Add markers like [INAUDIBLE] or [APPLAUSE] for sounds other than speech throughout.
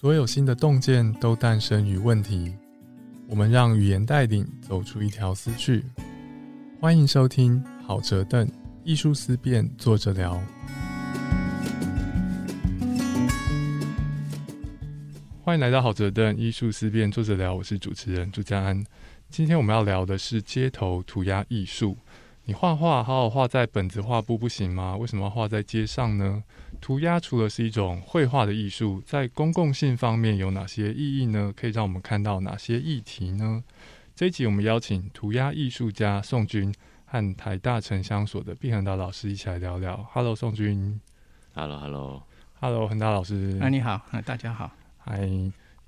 所有新的洞见都诞生于问题。我们让语言带领走出一条思绪。欢迎收听好哲邓艺术思辨，坐着聊。欢迎来到好哲邓艺术思辨，坐着聊。我是主持人朱家安。今天我们要聊的是街头涂鸦艺术。你画画好好画在本子画布不行吗？为什么要画在街上呢？涂鸦除了是一种绘画的艺术，在公共性方面有哪些意义呢？可以让我们看到哪些议题呢？这一集我们邀请涂鸦艺术家宋军和台大城乡所的毕恒达老师一起来聊聊。Hello，宋军。Hello，Hello，Hello，恒达老师。啊，你好，大家好。嗨，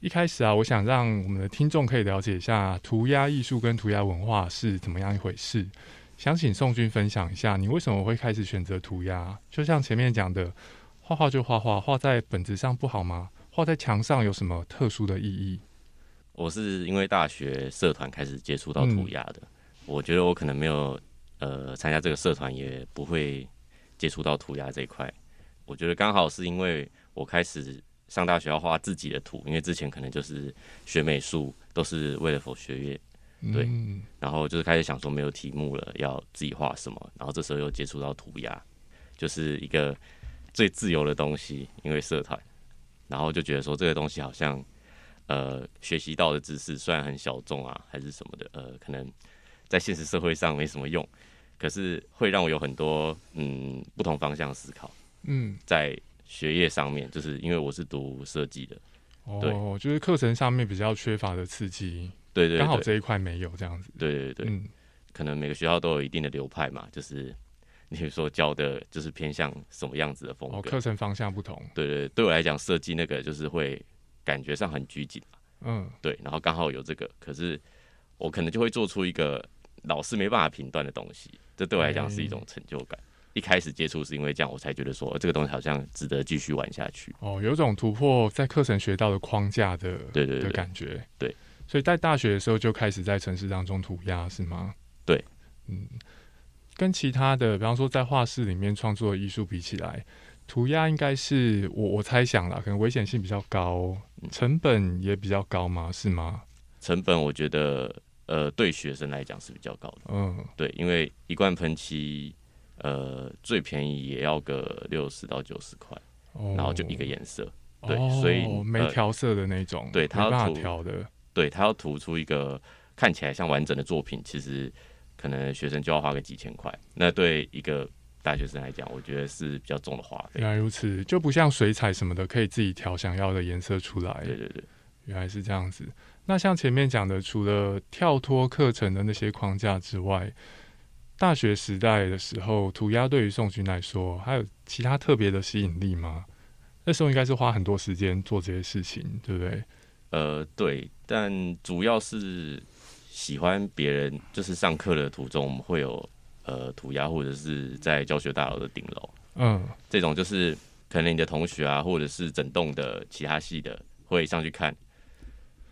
一开始啊，我想让我们的听众可以了解一下涂鸦艺术跟涂鸦文化是怎么样一回事。想请宋军分享一下，你为什么会开始选择涂鸦？就像前面讲的，画画就画画，画在本子上不好吗？画在墙上有什么特殊的意义？我是因为大学社团开始接触到涂鸦的，我觉得我可能没有呃参加这个社团，也不会接触到涂鸦这一块。我觉得刚好是因为我开始上大学要画自己的图，因为之前可能就是学美术都是为了否学业。对，然后就是开始想说没有题目了，要自己画什么。然后这时候又接触到涂鸦，就是一个最自由的东西，因为社团。然后就觉得说这个东西好像，呃，学习到的知识虽然很小众啊，还是什么的，呃，可能在现实社会上没什么用，可是会让我有很多嗯不同方向思考。嗯，在学业上面，就是因为我是读设计的，哦，就是课程上面比较缺乏的刺激。对对，刚好这一块没有这样子。对对对，嗯，可能每个学校都有一定的流派嘛，就是你比如说教的，就是偏向什么样子的风格，课程方向不同。对对，对我来讲，设计那个就是会感觉上很拘谨嘛。嗯，对，然后刚好有这个，可是我可能就会做出一个老师没办法评断的东西，这对我来讲是一种成就感。一开始接触是因为这样，我才觉得说这个东西好像值得继续玩下去。哦，有种突破在课程学到的框架的，对对的感觉，对。所以在大学的时候就开始在城市当中涂鸦，是吗？对，嗯，跟其他的，比方说在画室里面创作的艺术比起来，涂鸦应该是我我猜想啦，可能危险性比较高，成本也比较高吗？是吗？成本我觉得，呃，对学生来讲是比较高的。嗯，对，因为一罐喷漆，呃，最便宜也要个六十到九十块，然后就一个颜色，对，所以没调色的那种，对，它要调的。对他要涂出一个看起来像完整的作品，其实可能学生就要花个几千块。那对一个大学生来讲，我觉得是比较重的花费。原来如此，就不像水彩什么的，可以自己调想要的颜色出来。对对对，原来是这样子。那像前面讲的，除了跳脱课程的那些框架之外，大学时代的时候，涂鸦对于宋军来说，还有其他特别的吸引力吗？那时候应该是花很多时间做这些事情，对不对？呃，对，但主要是喜欢别人，就是上课的途中，我们会有呃涂鸦，或者是在教学大楼的顶楼，嗯，这种就是可能你的同学啊，或者是整栋的其他系的会上去看。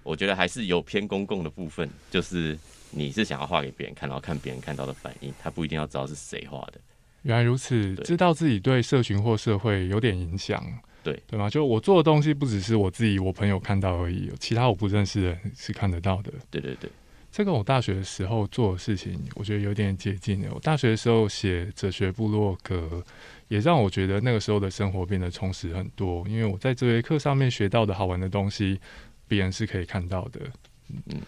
我觉得还是有偏公共的部分，就是你是想要画给别人看，然后看别人看到的反应，他不一定要知道是谁画的。原来如此，知道自己对社群或社会有点影响。对对吗？就我做的东西不只是我自己、我朋友看到而已，其他我不认识的人是看得到的。对对对，这个我大学的时候做的事情，我觉得有点接近。我大学的时候写哲学部落格，也让我觉得那个时候的生活变得充实很多。因为我在这节课上面学到的好玩的东西，别人是可以看到的。嗯，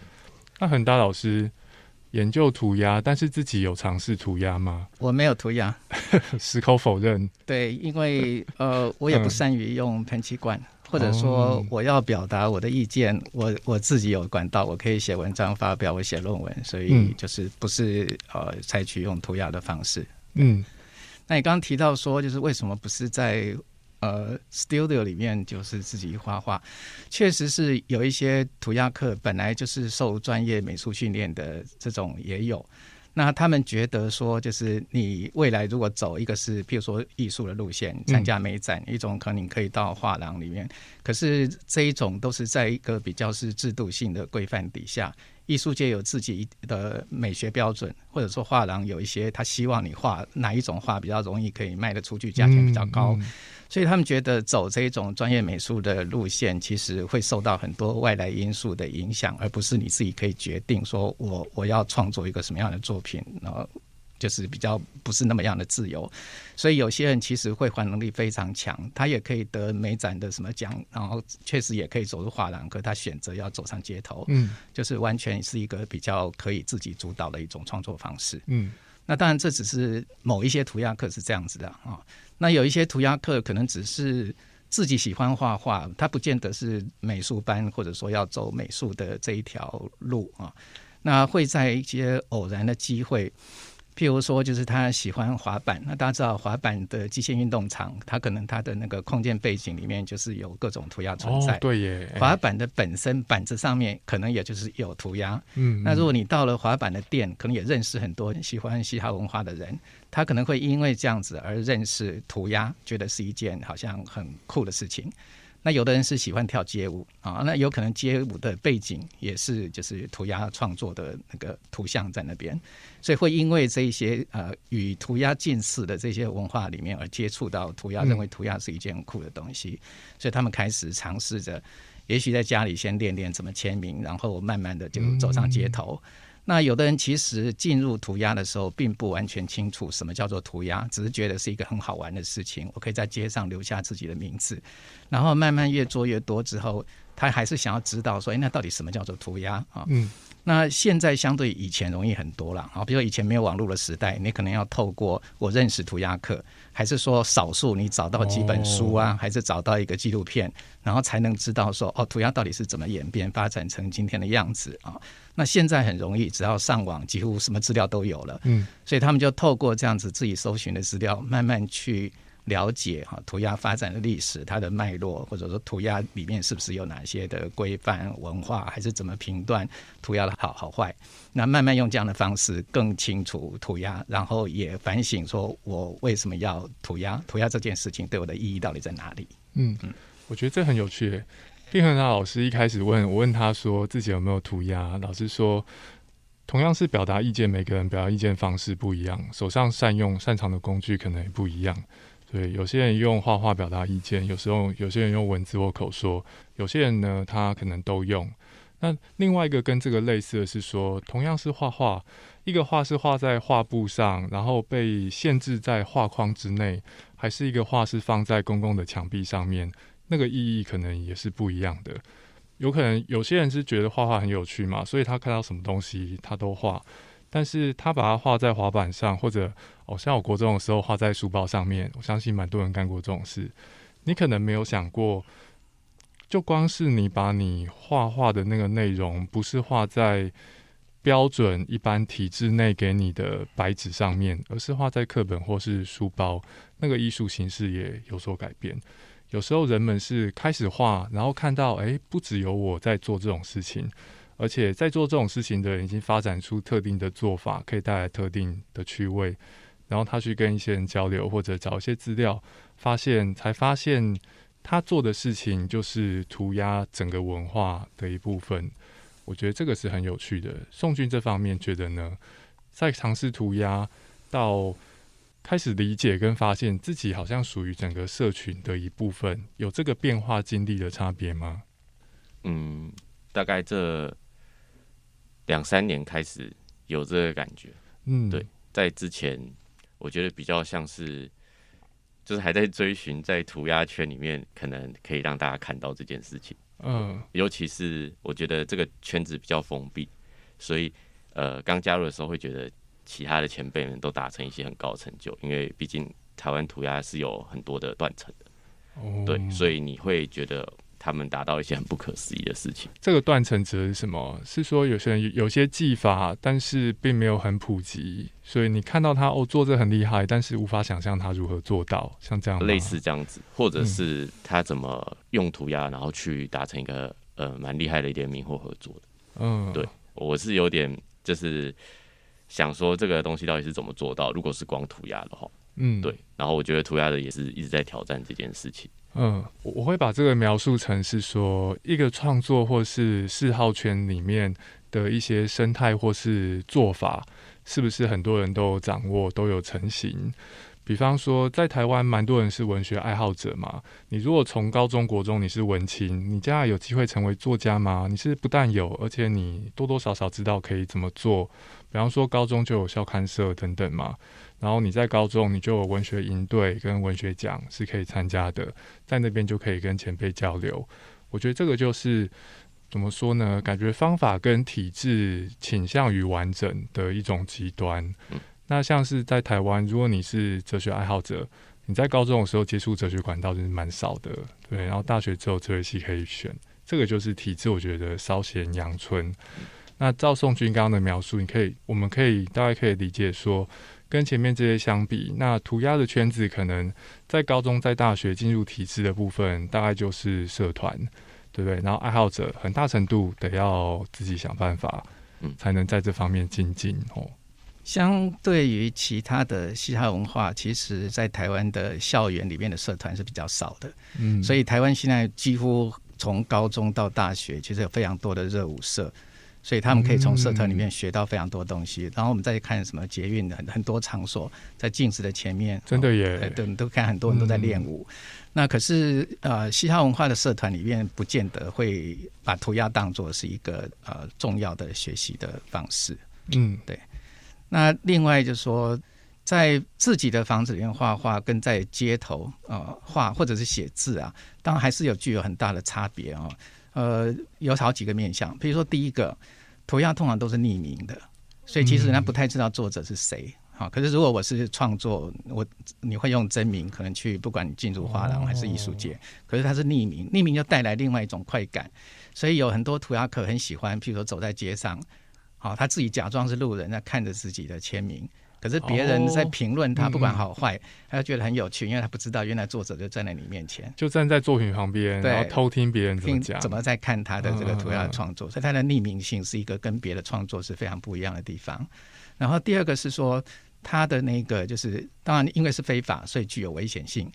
那恒大老师。研究涂鸦，但是自己有尝试涂鸦吗？我没有涂鸦，[LAUGHS] 矢口否认。对，因为呃，我也不善于用喷漆罐，或者说我要表达我的意见，我我自己有管道，我可以写文章发表，我写论文，所以就是不是呃采取用涂鸦的方式。嗯，那你刚刚提到说，就是为什么不是在？呃，studio 里面就是自己画画，确实是有一些涂鸦课，本来就是受专业美术训练的这种也有。那他们觉得说，就是你未来如果走一个是，譬如说艺术的路线，参加美展，一种可能你可以到画廊里面。可是这一种都是在一个比较是制度性的规范底下。艺术界有自己的美学标准，或者说画廊有一些他希望你画哪一种画比较容易可以卖得出去，价钱比较高，所以他们觉得走这种专业美术的路线，其实会受到很多外来因素的影响，而不是你自己可以决定说我我要创作一个什么样的作品，然后。就是比较不是那么样的自由，所以有些人其实绘画能力非常强，他也可以得美展的什么奖，然后确实也可以走入画廊，可他选择要走上街头，嗯，就是完全是一个比较可以自己主导的一种创作方式，嗯，那当然这只是某一些涂鸦课是这样子的啊，那有一些涂鸦课可能只是自己喜欢画画，他不见得是美术班或者说要走美术的这一条路啊，那会在一些偶然的机会。譬如说，就是他喜欢滑板。那大家知道，滑板的机械运动场，它可能它的那个空间背景里面就是有各种涂鸦存在。对耶。滑板的本身板子上面可能也就是有涂鸦。嗯。那如果你到了滑板的店，可能也认识很多喜欢嘻哈文化的人，他可能会因为这样子而认识涂鸦，觉得是一件好像很酷的事情。那有的人是喜欢跳街舞啊，那有可能街舞的背景也是就是涂鸦创作的那个图像在那边，所以会因为这一些呃与涂鸦近似的这些文化里面而接触到涂鸦，认为涂鸦是一件很酷的东西，所以他们开始尝试着，也许在家里先练练怎么签名，然后慢慢的就走上街头。那有的人其实进入涂鸦的时候，并不完全清楚什么叫做涂鸦，只是觉得是一个很好玩的事情。我可以在街上留下自己的名字，然后慢慢越做越多之后，他还是想要知道说，哎，那到底什么叫做涂鸦啊？嗯。那现在相对以前容易很多了啊，比如以前没有网络的时代，你可能要透过我认识涂鸦课，还是说少数你找到几本书啊，还是找到一个纪录片，然后才能知道说哦，涂鸦到底是怎么演变发展成今天的样子啊？那现在很容易，只要上网，几乎什么资料都有了，嗯，所以他们就透过这样子自己搜寻的资料，慢慢去。了解哈涂鸦发展的历史，它的脉络，或者说涂鸦里面是不是有哪些的规范文化，还是怎么评断涂鸦的好好坏？那慢慢用这样的方式更清楚涂鸦，然后也反省说我为什么要涂鸦？涂鸦这件事情对我的意义到底在哪里？嗯嗯，我觉得这很有趣。丁恒达老师一开始问我问他说自己有没有涂鸦，老师说同样是表达意见，每个人表达意见方式不一样，手上善用擅长的工具可能也不一样。对，有些人用画画表达意见，有时候有些人用文字或口说，有些人呢，他可能都用。那另外一个跟这个类似的是说，同样是画画，一个画是画在画布上，然后被限制在画框之内，还是一个画是放在公共的墙壁上面，那个意义可能也是不一样的。有可能有些人是觉得画画很有趣嘛，所以他看到什么东西他都画。但是他把它画在滑板上，或者哦，像我国中的时候画在书包上面，我相信蛮多人干过这种事。你可能没有想过，就光是你把你画画的那个内容，不是画在标准一般体制内给你的白纸上面，而是画在课本或是书包，那个艺术形式也有所改变。有时候人们是开始画，然后看到，哎，不只有我在做这种事情。而且在做这种事情的人已经发展出特定的做法，可以带来特定的趣味。然后他去跟一些人交流，或者找一些资料，发现才发现他做的事情就是涂鸦整个文化的一部分。我觉得这个是很有趣的。宋俊这方面觉得呢，在尝试涂鸦到开始理解跟发现自己好像属于整个社群的一部分，有这个变化经历的差别吗？嗯，大概这。两三年开始有这个感觉，嗯，对，在之前我觉得比较像是，就是还在追寻在涂鸦圈里面可能可以让大家看到这件事情，嗯，尤其是我觉得这个圈子比较封闭，所以呃，刚加入的时候会觉得其他的前辈们都达成一些很高的成就，因为毕竟台湾涂鸦是有很多的断层的，哦，对，所以你会觉得。他们达到一些很不可思议的事情。这个断层指的是什么？是说有些人有些技法，但是并没有很普及，所以你看到他哦做这很厉害，但是无法想象他如何做到，像这样类似这样子，或者是他怎么用涂鸦，然后去达成一个呃蛮厉害的联名或合作的。嗯，对，我是有点就是想说这个东西到底是怎么做到？如果是光涂鸦的话，嗯，对。然后我觉得涂鸦的也是一直在挑战这件事情。嗯，我会把这个描述成是说，一个创作或是嗜好圈里面，的一些生态或是做法，是不是很多人都掌握都有成型？比方说，在台湾蛮多人是文学爱好者嘛。你如果从高中国中你是文青，你将来有机会成为作家吗？你是不但有，而且你多多少少知道可以怎么做。比方说，高中就有校刊社等等嘛。然后你在高中你就有文学营队跟文学奖是可以参加的，在那边就可以跟前辈交流。我觉得这个就是怎么说呢？感觉方法跟体制倾向于完整的一种极端。那像是在台湾，如果你是哲学爱好者，你在高中的时候接触哲学管道就是蛮少的，对。然后大学之后哲学系可以选，这个就是体制，我觉得稍显阳春。那赵宋军刚刚的描述，你可以，我们可以大概可以理解说，跟前面这些相比，那涂鸦的圈子可能在高中、在大学进入体制的部分，大概就是社团，对不对？然后爱好者很大程度得要自己想办法，嗯，才能在这方面精进哦。相对于其他的嘻哈文化，其实，在台湾的校园里面的社团是比较少的。嗯，所以台湾现在几乎从高中到大学，其实有非常多的热舞社，所以他们可以从社团里面学到非常多东西。然后我们再去看什么捷运的很多场所，在镜子的前面，真的耶，对，都看很多人都在练舞。那可是呃，嘻哈文化的社团里面，不见得会把涂鸦当做是一个呃重要的学习的方式。嗯，对。那另外就是说，在自己的房子里面画画，跟在街头呃画或者是写字啊，当然还是有具有很大的差别啊。呃，有好几个面向，比如说第一个，涂鸦通常都是匿名的，所以其实人家不太知道作者是谁。好，可是如果我是创作，我你会用真名，可能去不管你进入画廊还是艺术界，可是它是匿名，匿名就带来另外一种快感，所以有很多涂鸦客很喜欢，譬如说走在街上。好，他自己假装是路人，那看着自己的签名，可是别人在评论他，不管好坏，他就觉得很有趣，因为他不知道原来作者就站在你面前，就站在作品旁边，然后偷听别人怎么讲，怎么在看他的这个涂鸦创作，所以他的匿名性是一个跟别的创作是非常不一样的地方。然后第二个是说，他的那个就是当然因为是非法，所以具有危险性。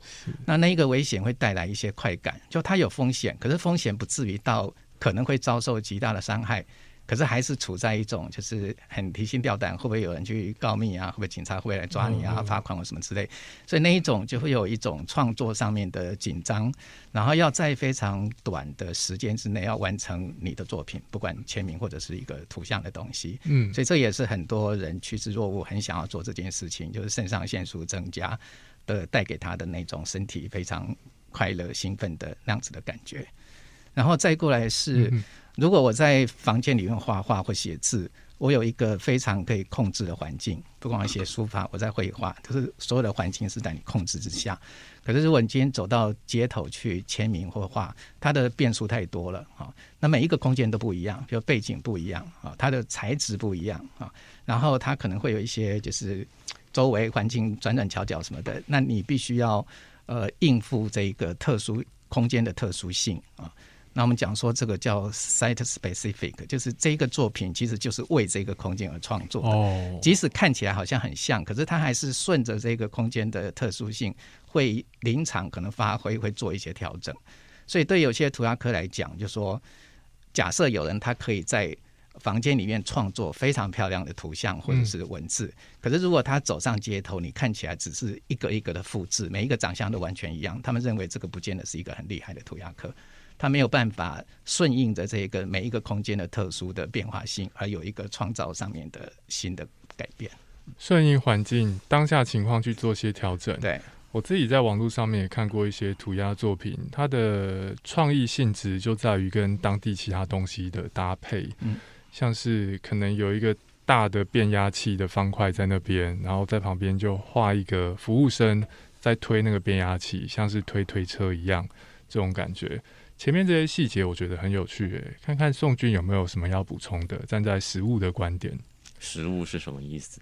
那那一个危险会带来一些快感，就他有风险，可是风险不至于到可能会遭受极大的伤害。可是还是处在一种就是很提心吊胆，会不会有人去告密啊？会不会警察会来抓你啊？罚款或什么之类？所以那一种就会有一种创作上面的紧张，然后要在非常短的时间之内要完成你的作品，不管签名或者是一个图像的东西。嗯，所以这也是很多人趋之若鹜，很想要做这件事情，就是肾上腺素增加的带给他的那种身体非常快乐、兴奋的那样子的感觉。然后再过来是。如果我在房间里面画画或写字，我有一个非常可以控制的环境，不光写书法，我在绘画，就是所有的环境是在你控制之下。可是如果你今天走到街头去签名或画，它的变数太多了啊。那每一个空间都不一样，比如背景不一样啊，它的材质不一样啊，然后它可能会有一些就是周围环境转转角角什么的，那你必须要呃应付这一个特殊空间的特殊性啊。那我们讲说这个叫 site specific，就是这个作品其实就是为这个空间而创作的。即使看起来好像很像，可是它还是顺着这个空间的特殊性，会临场可能发挥，会做一些调整。所以对有些涂鸦科来讲，就说假设有人他可以在房间里面创作非常漂亮的图像或者是文字，可是如果他走上街头，你看起来只是一个一个的复制，每一个长相都完全一样，他们认为这个不见得是一个很厉害的涂鸦科。它没有办法顺应着这个每一个空间的特殊的变化性，而有一个创造上面的新的改变。顺应环境当下情况去做些调整。对我自己在网络上面也看过一些涂鸦作品，它的创意性质就在于跟当地其他东西的搭配。嗯，像是可能有一个大的变压器的方块在那边，然后在旁边就画一个服务生在推那个变压器，像是推推车一样，这种感觉。前面这些细节我觉得很有趣，诶，看看宋俊有没有什么要补充的？站在实物的观点，实物是什么意思？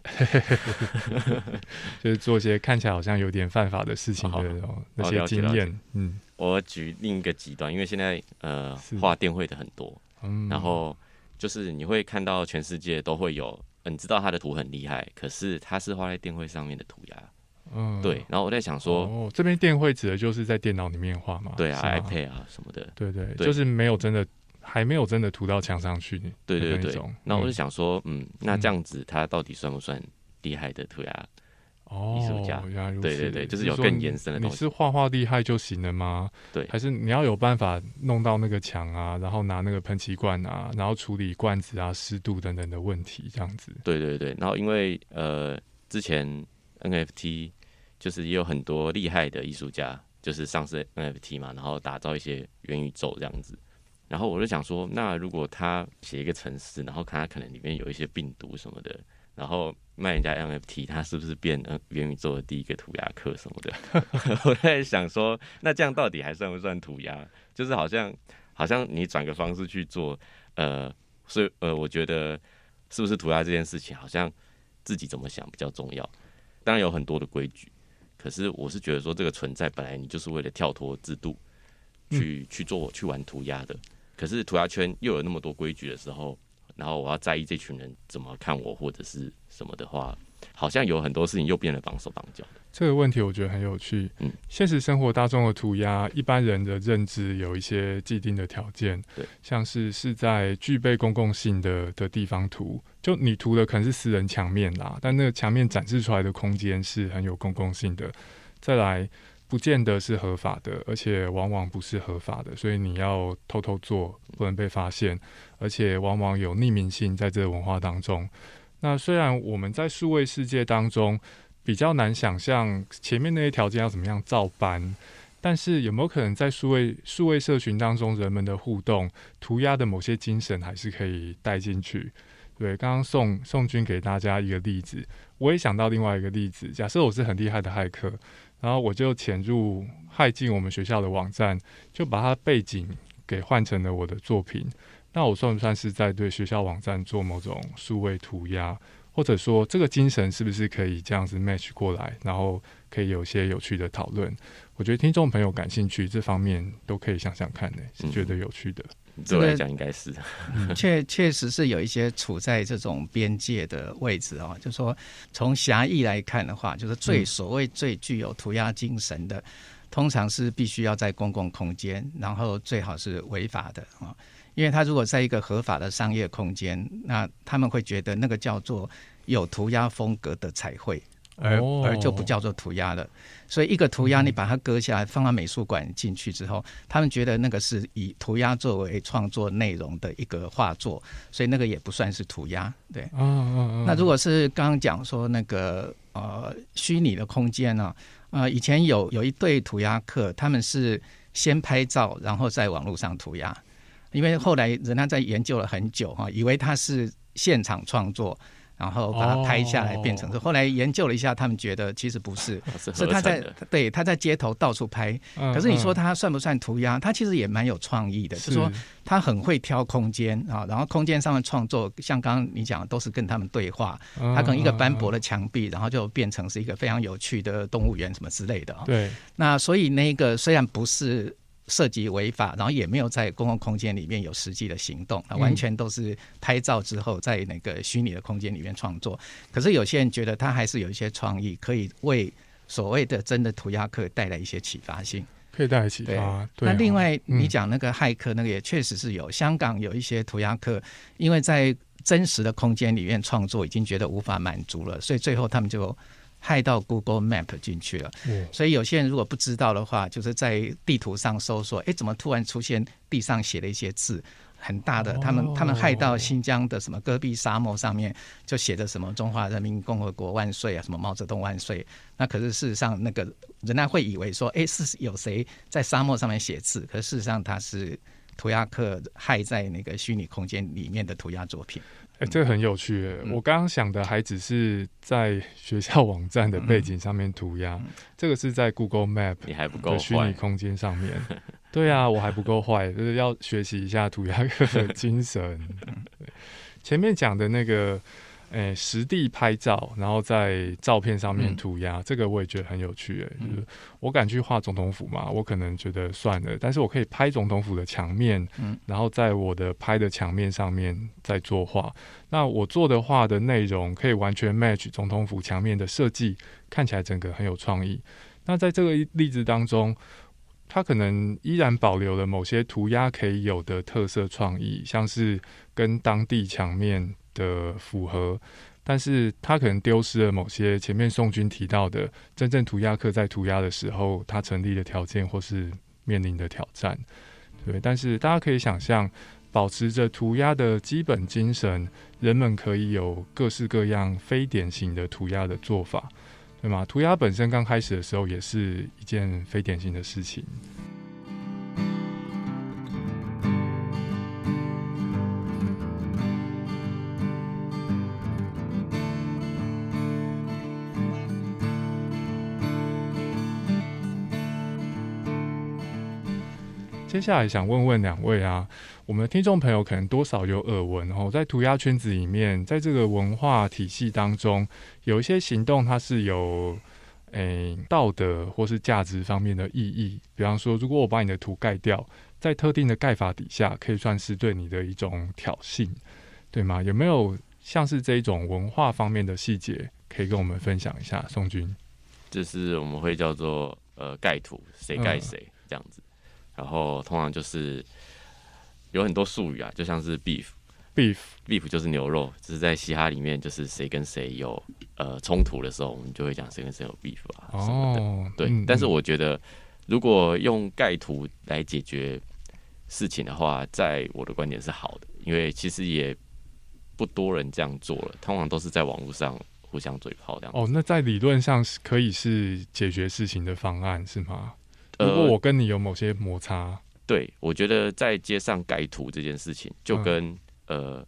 [LAUGHS] 就是做些看起来好像有点犯法的事情的那些经验。嗯，我举另一个极端，因为现在呃画电绘的很多，然后就是你会看到全世界都会有，你知道他的图很厉害，可是他是画在电绘上面的涂鸦。嗯，对，然后我在想说，哦，这边电绘指的就是在电脑里面画嘛？对啊，iPad 啊什么的，对对，就是没有真的还没有真的涂到墙上去。对对对。那我就想说，嗯，那这样子他到底算不算厉害的涂鸦？哦，艺术家，对对对，就是有更延伸的东西。你是画画厉害就行了吗？对，还是你要有办法弄到那个墙啊，然后拿那个喷漆罐啊，然后处理罐子啊、湿度等等的问题，这样子。对对对，然后因为呃，之前 NFT 就是也有很多厉害的艺术家，就是上市 NFT 嘛，然后打造一些元宇宙这样子。然后我就想说，那如果他写一个城市，然后看他可能里面有一些病毒什么的。然后卖人家 NFT，他是不是变元宇宙的第一个涂鸦客什么的？[LAUGHS] 我在想说，那这样到底还算不算涂鸦？就是好像好像你转个方式去做，呃，所以呃，我觉得是不是涂鸦这件事情，好像自己怎么想比较重要。当然有很多的规矩，可是我是觉得说，这个存在本来你就是为了跳脱制度去去做去玩涂鸦的。可是涂鸦圈又有那么多规矩的时候。然后我要在意这群人怎么看我或者是什么的话，好像有很多事情又变得绑手绑脚这个问题我觉得很有趣。嗯，现实生活大众的涂鸦，一般人的认知有一些既定的条件，对，像是是在具备公共性的的地方涂，就你涂的可能是私人墙面啦，但那个墙面展示出来的空间是很有公共性的。再来。不见得是合法的，而且往往不是合法的，所以你要偷偷做，不能被发现，而且往往有匿名性在这个文化当中。那虽然我们在数位世界当中比较难想象前面那些条件要怎么样照搬，但是有没有可能在数位数位社群当中，人们的互动涂鸦的某些精神还是可以带进去？对，刚刚宋宋军给大家一个例子，我也想到另外一个例子，假设我是很厉害的骇客。然后我就潜入害进我们学校的网站，就把它背景给换成了我的作品。那我算不算是在对学校网站做某种数位涂鸦？或者说这个精神是不是可以这样子 match 过来，然后可以有些有趣的讨论？我觉得听众朋友感兴趣这方面都可以想想看呢，是觉得有趣的。对我来讲应该是，确确实是有一些处在这种边界的位置哦。就说从狭义来看的话，就是最所谓最具有涂鸦精神的，通常是必须要在公共空间，然后最好是违法的啊。因为他如果在一个合法的商业空间，那他们会觉得那个叫做有涂鸦风格的彩绘。而而就不叫做涂鸦了，所以一个涂鸦你把它割下来放到美术馆进去之后，他们觉得那个是以涂鸦作为创作内容的一个画作，所以那个也不算是涂鸦。对，那如果是刚刚讲说那个呃虚拟的空间呢，呃以前有有一对涂鸦客，他们是先拍照，然后在网络上涂鸦，因为后来人家在研究了很久哈，以为他是现场创作。然后把它拍下来，变成是。后来研究了一下，他们觉得其实不是，[LAUGHS] 是他在对他在街头到处拍。可是你说他算不算涂鸦？他其实也蛮有创意的，就是说他很会挑空间啊，然后空间上的创作，像刚刚你讲的，都是跟他们对话。他可能一个斑驳的墙壁，然后就变成是一个非常有趣的动物园什么之类的。对。那所以那个虽然不是。涉及违法，然后也没有在公共空间里面有实际的行动，啊，完全都是拍照之后在那个虚拟的空间里面创作。可是有些人觉得他还是有一些创意，可以为所谓的真的涂鸦客带来一些启发性，可以带来启发。那另外你讲那个骇客那个也确实是有，香港有一些涂鸦客，因为在真实的空间里面创作已经觉得无法满足了，所以最后他们就。害到 Google Map 进去了，所以有些人如果不知道的话，就是在地图上搜索，哎，怎么突然出现地上写了一些字很大的？他们他们害到新疆的什么戈壁沙漠上面就写着什么“中华人民共和国万岁”啊，什么“毛泽东万岁”。那可是事实上，那个人家会以为说，哎，是有谁在沙漠上面写字？可是事实上，他是涂鸦客害在那个虚拟空间里面的涂鸦作品。哎，这个很有趣。我刚刚想的还只是在学校网站的背景上面涂鸦，这个是在 Google Map 你还不够虚拟空间上面。[LAUGHS] 对啊，我还不够坏，就是要学习一下涂鸦的精神。[LAUGHS] 前面讲的那个。诶，实地拍照，然后在照片上面涂鸦，这个我也觉得很有趣。诶，就是我敢去画总统府嘛，我可能觉得算了，但是我可以拍总统府的墙面，嗯，然后在我的拍的墙面上面再作画。那我做的画的内容可以完全 match 总统府墙面的设计，看起来整个很有创意。那在这个例子当中。它可能依然保留了某些涂鸦可以有的特色创意，像是跟当地墙面的符合，但是他可能丢失了某些前面宋军提到的真正涂鸦客在涂鸦的时候，他成立的条件或是面临的挑战。对，但是大家可以想象，保持着涂鸦的基本精神，人们可以有各式各样非典型的涂鸦的做法。对吗？涂鸦本身刚开始的时候也是一件非典型的事情。接下来想问问两位啊。我们的听众朋友可能多少有耳闻哦，在涂鸦圈子里面，在这个文化体系当中，有一些行动它是有诶道德或是价值方面的意义。比方说，如果我把你的图盖掉，在特定的盖法底下，可以算是对你的一种挑衅，对吗？有没有像是这一种文化方面的细节可以跟我们分享一下？宋军，就是我们会叫做呃盖图，谁盖谁这样子，然后通常就是。有很多术语啊，就像是 beef，beef，beef 就是牛肉，只是在嘻哈里面，就是谁跟谁有呃冲突的时候，我们就会讲谁跟谁有 beef 啊什么的。对，但是我觉得如果用盖图来解决事情的话，在我的观点是好的，因为其实也不多人这样做了，通常都是在网络上互相嘴炮这样。哦，那在理论上是可以是解决事情的方案是吗？如果我跟你有某些摩擦。对，我觉得在街上改图这件事情，就跟呃，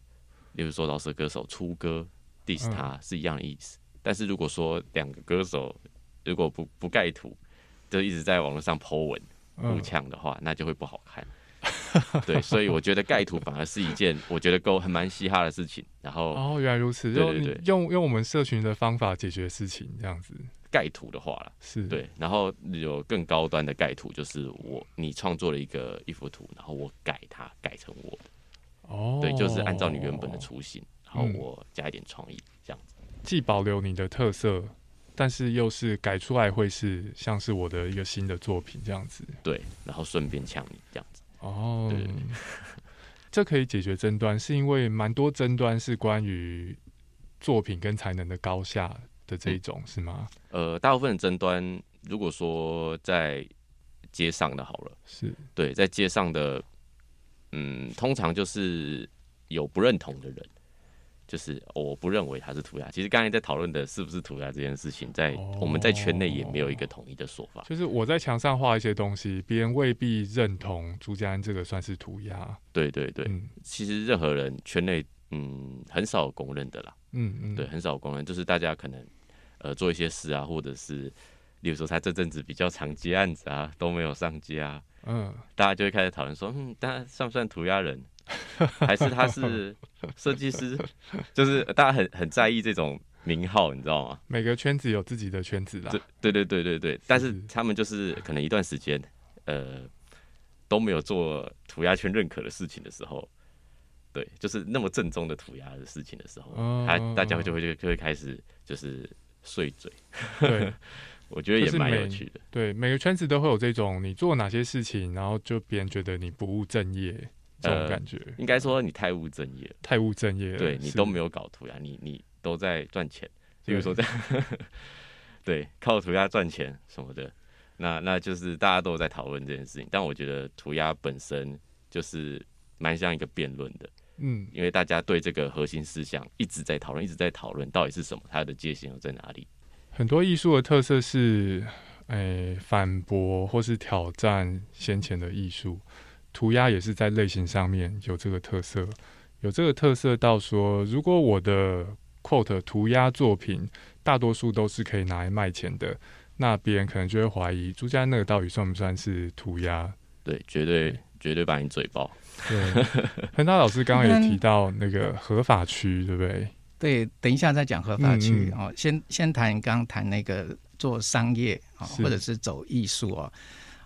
例如说老舌歌手出歌 diss 他是一样的意思。但是如果说两个歌手如果不不盖图，就一直在网络上 Po 文互呛的话，那就会不好看。对，所以我觉得盖图反而是一件 [LAUGHS] 我觉得够很蛮嘻哈的事情。然后哦，原来如此，对对对，用用我们社群的方法解决事情，这样子。盖图的话了，是。对，然后有更高端的盖图，就是我你创作了一个一幅图，然后我改它改成我的，哦，对，就是按照你原本的雏形，然后我加一点创意，这样子，既保留你的特色，但是又是改出来会是像是我的一个新的作品这样子，对，然后顺便呛你这样子，哦，对，这可以解决争端，是因为蛮多争端是关于作品跟才能的高下。的这一种是吗？呃，大部分的争端，如果说在街上的好了，是对，在街上的，嗯，通常就是有不认同的人，就是我不认为他是涂鸦。其实刚才在讨论的是不是涂鸦这件事情，在我们在圈内也没有一个统一的说法。就是我在墙上画一些东西，别人未必认同朱家安这个算是涂鸦。对对对，其实任何人圈内，嗯，很少公认的啦。嗯嗯，对，很少公认，就是大家可能。呃，做一些事啊，或者是，例如说他这阵子比较常接案子啊，都没有上街啊，嗯，大家就会开始讨论说，嗯，他算不算涂鸦人，还是他是 [LAUGHS] 设计师？就是大家很很在意这种名号，你知道吗？每个圈子有自己的圈子啦，对对对对对，但是他们就是可能一段时间，呃，都没有做涂鸦圈认可的事情的时候，对，就是那么正宗的涂鸦的事情的时候，他大家就会就就会开始就是。碎嘴，对，[LAUGHS] 我觉得也蛮有趣的。对，每个圈子都会有这种你做哪些事情，然后就别人觉得你不务正业这种感觉。应该说你太务正业，太务正业了。对你都没有搞涂鸦，你你都在赚钱。比如说这样，[LAUGHS] 对，靠涂鸦赚钱什么的，那那就是大家都在讨论这件事情。但我觉得涂鸦本身就是蛮像一个辩论的。嗯，因为大家对这个核心思想一直在讨论，一直在讨论到底是什么，它的界限又在哪里？很多艺术的特色是，诶，反驳或是挑战先前的艺术。涂鸦也是在类型上面有这个特色，有这个特色到说，如果我的 quote 涂鸦作品大多数都是可以拿来卖钱的，那别人可能就会怀疑朱家那个到底算不算是涂鸦？对，绝对绝对把你嘴爆。对，恒大老师刚刚也提到那个合法区，对不对？对，等一下再讲合法区哦。先先谈刚刚谈那个做商业啊，或者是走艺术啊。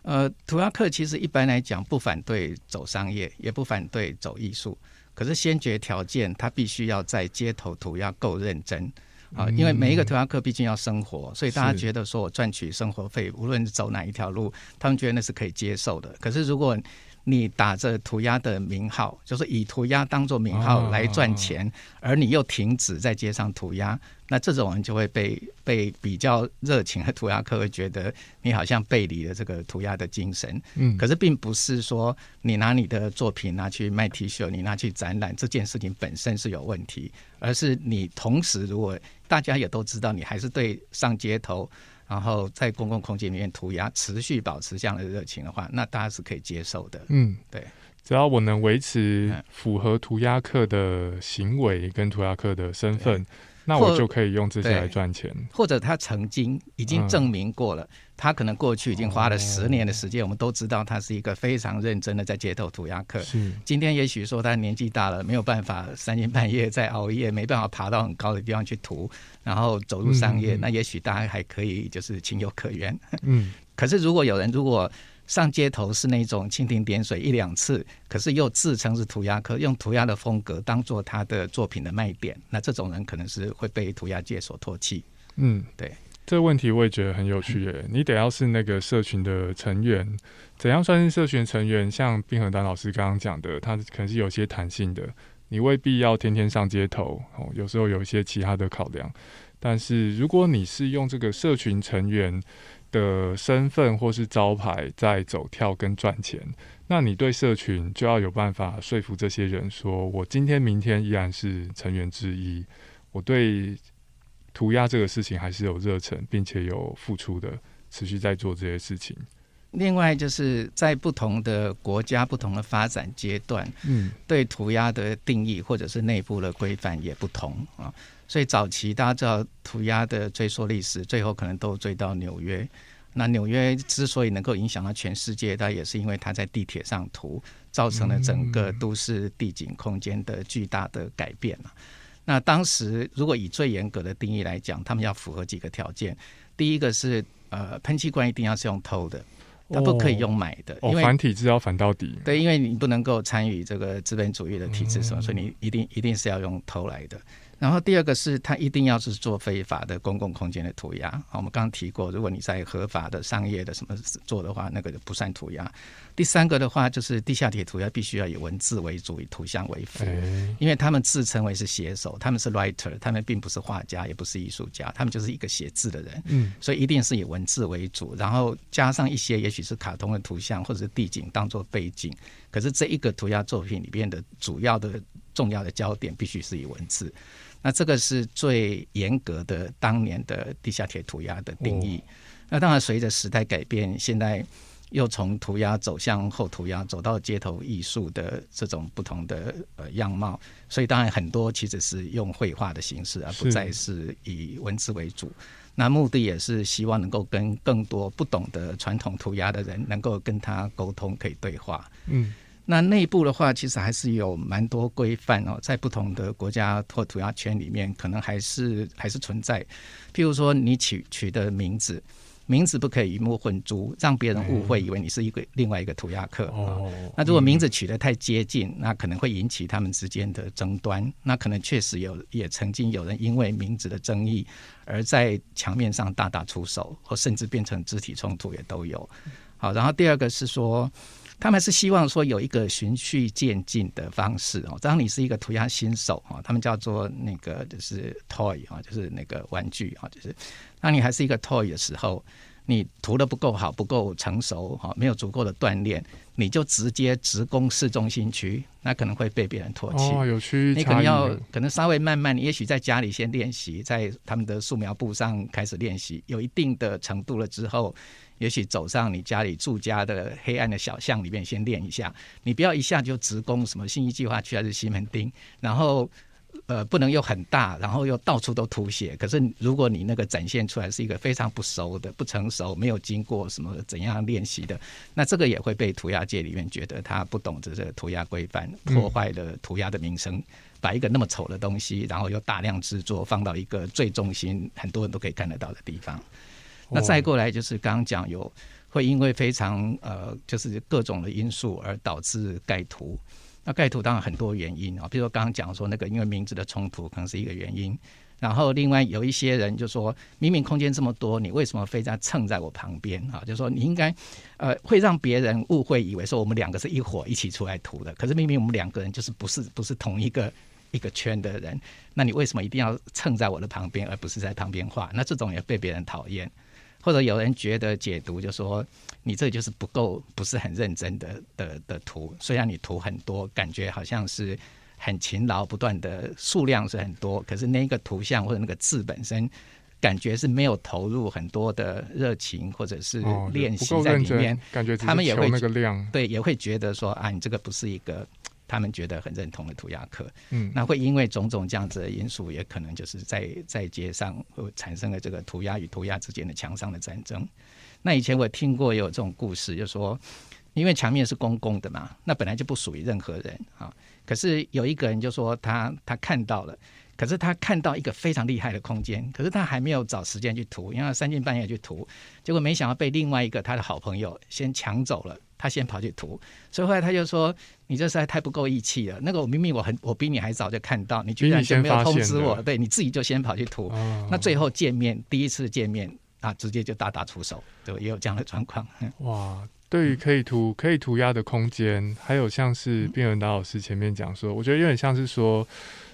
呃，涂鸦客其实一般来讲不反对走商业，也不反对走艺术，可是先决条件他必须要在街头涂鸦够认真啊，因为每一个涂鸦客毕竟要生活，所以大家觉得说我赚取生活费，无论走哪一条路，他们觉得那是可以接受的。可是如果你打着涂鸦的名号，就是以涂鸦当做名号来赚钱，而你又停止在街上涂鸦，那这种人就会被被比较热情的涂鸦客会觉得你好像背离了这个涂鸦的精神。嗯，可是并不是说你拿你的作品拿去卖 T 恤，你拿去展览这件事情本身是有问题，而是你同时如果大家也都知道你还是对上街头。然后在公共空间里面涂鸦，持续保持这样的热情的话，那大家是可以接受的。嗯，对，只要我能维持嗯符合涂鸦客的行为跟涂鸦客的身份，那我就可以用这些对。来赚钱。或者他曾经已经证明过了，他可能过去已经花了十年的时间，我们都知道他是一个非常认真的在街头涂鸦客。是，今天也许说他年纪大了，没有办法三更半夜再熬夜，没办法爬到很高的地方去涂，然后走入商业，嗯嗯那也许大家还可以就是情有可原。嗯，可是如果有人如果上街头是那种蜻蜓点水一两次，可是又自称是涂鸦客，用涂鸦的风格当做他的作品的卖点，那这种人可能是会被涂鸦界所唾弃。嗯，对，这个问题我也觉得很有趣 [LAUGHS] 耶。你得要是那个社群的成员，怎样算是社群成员？像冰河丹老师刚刚讲的，他可能是有些弹性的，你未必要天天上街头哦，有时候有一些其他的考量。但是如果你是用这个社群成员的身份或是招牌在走跳跟赚钱，那你对社群就要有办法说服这些人说，我今天明天依然是成员之一，我对涂鸦这个事情还是有热忱，并且有付出的，持续在做这些事情。另外就是在不同的国家、不同的发展阶段，嗯，对涂鸦的定义或者是内部的规范也不同啊。所以早期大家知道涂鸦的追溯历史，最后可能都追到纽约。那纽约之所以能够影响到全世界，它也是因为它在地铁上涂，造成了整个都市地景空间的巨大的改变嘛。那当时如果以最严格的定义来讲，他们要符合几个条件。第一个是呃，喷气罐一定要是用偷的，它不可以用买的，哦，因为反体制要反到底。对，因为你不能够参与这个资本主义的体制什么，嗯所以你一定一定是要用偷来的。然后第二个是，它一定要是做非法的公共空间的涂鸦。好我们刚刚提过，如果你在合法的商业的什么做的话，那个就不算涂鸦。第三个的话，就是地下铁涂鸦必须要以文字为主，以图像为辅。哎，因为他们自称为是写手，他们是 writer，他们并不是画家，也不是艺术家，他们就是一个写字的人。嗯，所以一定是以文字为主，然后加上一些也许是卡通的图像或者是地景当做背景。可是这一个涂鸦作品里边的主要的重要的焦点必须是以文字。那这个是最严格的当年的地下铁涂鸦的定义。那当然，随着时代改变，现在又从涂鸦走向后涂鸦，走到街头艺术的这种不同的呃样貌。所以当然很多其实是用绘画的形式，而不再是以文字为主。那目的也是希望能够跟更多不懂得传统涂鸦的人，能够跟他沟通，可以对话。嗯，那内部的话，其实还是有蛮多规范哦，在不同的国家或涂鸦圈里面，可能还是还是存在。譬如说，你取取的名字，名字不可以鱼目混珠，让别人误会以为你是一个另外一个涂鸦客。哦，那如果名字取得太接近，那可能会引起他们之间的争端。那可能确实有，也曾经有人因为名字的争议而在墙面上大打出手，或甚至变成肢体冲突，也都有。好，然后第二个是说，他们是希望说有一个循序渐进的方式哦。当你是一个涂鸦新手哦，他们叫做那个就是 toy 啊，就是那个玩具啊，就是当你还是一个 toy 的时候。你涂的不够好，不够成熟，哈，没有足够的锻炼，你就直接直攻市中心区，那可能会被别人唾弃。哦，有区你可能要可能稍微慢慢，你也许在家里先练习，在他们的素描簿上开始练习，有一定的程度了之后，也许走上你家里住家的黑暗的小巷里面先练一下。你不要一下就直攻什么信义计划区还是西门町，然后。呃，不能又很大，然后又到处都涂写。可是如果你那个展现出来是一个非常不熟的、不成熟、没有经过什么怎样练习的，那这个也会被涂鸦界里面觉得他不懂这个涂鸦规范，破坏了涂鸦的名声。把一个那么丑的东西，然后又大量制作，放到一个最中心，很多人都可以看得到的地方。那再过来就是刚刚讲有会因为非常呃，就是各种的因素而导致盖图。那盖图当然很多原因啊，比如说刚刚讲说那个因为名字的冲突可能是一个原因，然后另外有一些人就说，明明空间这么多，你为什么非在蹭在我旁边啊？就说你应该，呃，会让别人误会以为说我们两个是一伙一起出来涂的，可是明明我们两个人就是不是不是同一个一个圈的人，那你为什么一定要蹭在我的旁边，而不是在旁边画？那这种也被别人讨厌，或者有人觉得解读就说你这就是不够，不是很认真的的的图，虽然你涂很多，感觉好像是。很勤劳，不断的数量是很多，可是那个图像或者那个字本身，感觉是没有投入很多的热情或者是练习在里面。感觉他们也会那个量，对，也会觉得说啊，你这个不是一个他们觉得很认同的涂鸦课。嗯，那会因为种种这样子的因素，也可能就是在在街上会产生了这个涂鸦与涂鸦之间的墙上的战争。那以前我听过有这种故事，就说因为墙面是公共的嘛，那本来就不属于任何人啊。可是有一个人就说他他看到了，可是他看到一个非常厉害的空间，可是他还没有找时间去涂，因为三更半夜去涂，结果没想到被另外一个他的好朋友先抢走了，他先跑去涂，所以后来他就说：“你这实在太不够义气了。那个我明明我很我比你还早就看到，你居然就没有通知我，对你自己就先跑去涂。那最后见面第一次见面啊，直接就大打出手，对，也有这样的状况。[LAUGHS] 哇。”对于可以涂可以涂鸦的空间，还有像是卞文达老师前面讲说，我觉得有点像是说，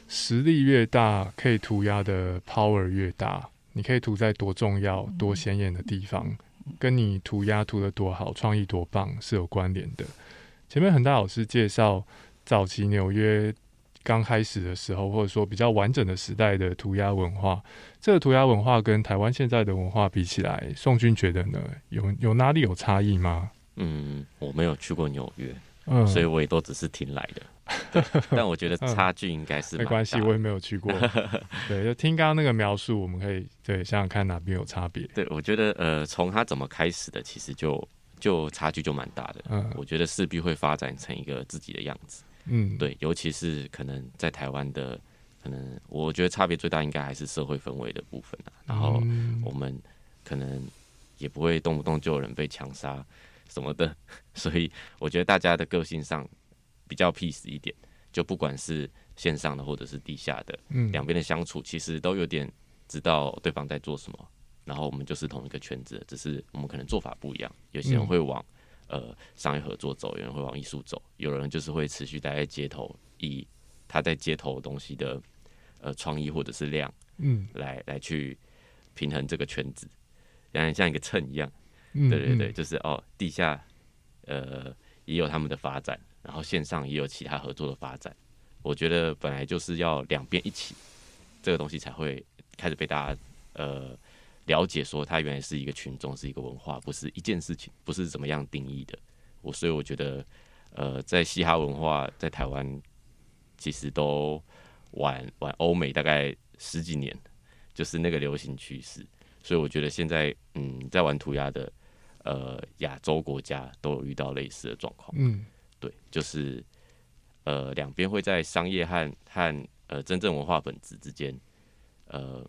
实力越大，可以涂鸦的 power 越大。你可以涂在多重要、多显眼的地方，跟你涂鸦涂的多好、创意多棒是有关联的。前面很大老师介绍早期纽约刚开始的时候，或者说比较完整的时代的涂鸦文化，这个涂鸦文化跟台湾现在的文化比起来，宋军觉得呢，有有哪里有差异吗？嗯，我没有去过纽约，所以我也都只是听来的。[LAUGHS] 但我觉得差距应该是没关系，我也没有去过。[LAUGHS] 对，就听刚刚那个描述，我们可以对想想看哪边有差别。对，我觉得呃，从他怎么开始的，其实就就差距就蛮大的。嗯，我觉得势必会发展成一个自己的样子。嗯，对，尤其是可能在台湾的，可能我觉得差别最大应该还是社会氛围的部分啊。然后我们可能也不会动不动就有人被枪杀。什么的，[LAUGHS] 所以我觉得大家的个性上比较 peace 一点，就不管是线上的或者是地下的，嗯，两边的相处其实都有点知道对方在做什么，然后我们就是同一个圈子，只是我们可能做法不一样，有些人会往呃商业合作走，有人会往艺术走，有人就是会持续待在街头，以他在街头东西的呃创意或者是量，嗯，来来去平衡这个圈子，像像一个秤一样。对对对，就是哦，地下呃也有他们的发展，然后线上也有其他合作的发展。我觉得本来就是要两边一起，这个东西才会开始被大家呃了解，说它原来是一个群众，是一个文化，不是一件事情，不是怎么样定义的。我所以我觉得呃，在嘻哈文化在台湾其实都玩玩欧美大概十几年，就是那个流行趋势。所以我觉得现在嗯，在玩涂鸦的。呃，亚洲国家都有遇到类似的状况。嗯，对，就是呃，两边会在商业和和呃真正文化本质之间呃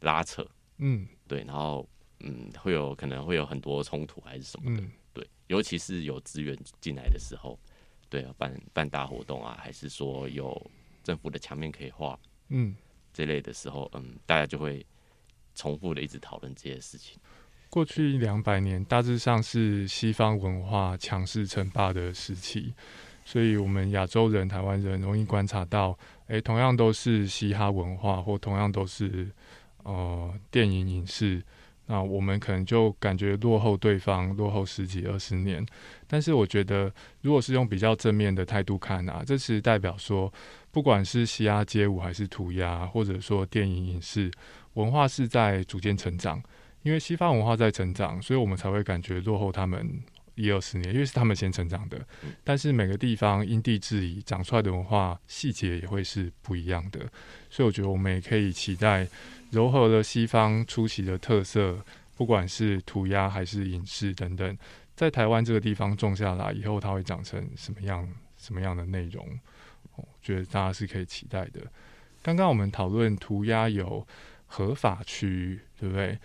拉扯。嗯，对，然后嗯，会有可能会有很多冲突还是什么的。对，尤其是有资源进来的时候，对啊，办办大活动啊，还是说有政府的墙面可以画，嗯，这类的时候，嗯，大家就会重复的一直讨论这些事情。过去两百年大致上是西方文化强势称霸的时期，所以我们亚洲人、台湾人容易观察到，诶，同样都是嘻哈文化，或同样都是呃电影影视，那我们可能就感觉落后对方，落后十几二十年。但是我觉得，如果是用比较正面的态度看啊，这其实代表说，不管是嘻哈街舞还是涂鸦，或者说电影影视文化是在逐渐成长。因为西方文化在成长，所以我们才会感觉落后他们一二十年，因为是他们先成长的。但是每个地方因地制宜，长出来的文化细节也会是不一样的。所以我觉得我们也可以期待，柔和了西方初期的特色，不管是涂鸦还是影视等等，在台湾这个地方种下来以后，它会长成什么样、什么样的内容？我觉得大家是可以期待的。刚刚我们讨论涂鸦有合法区，对不对？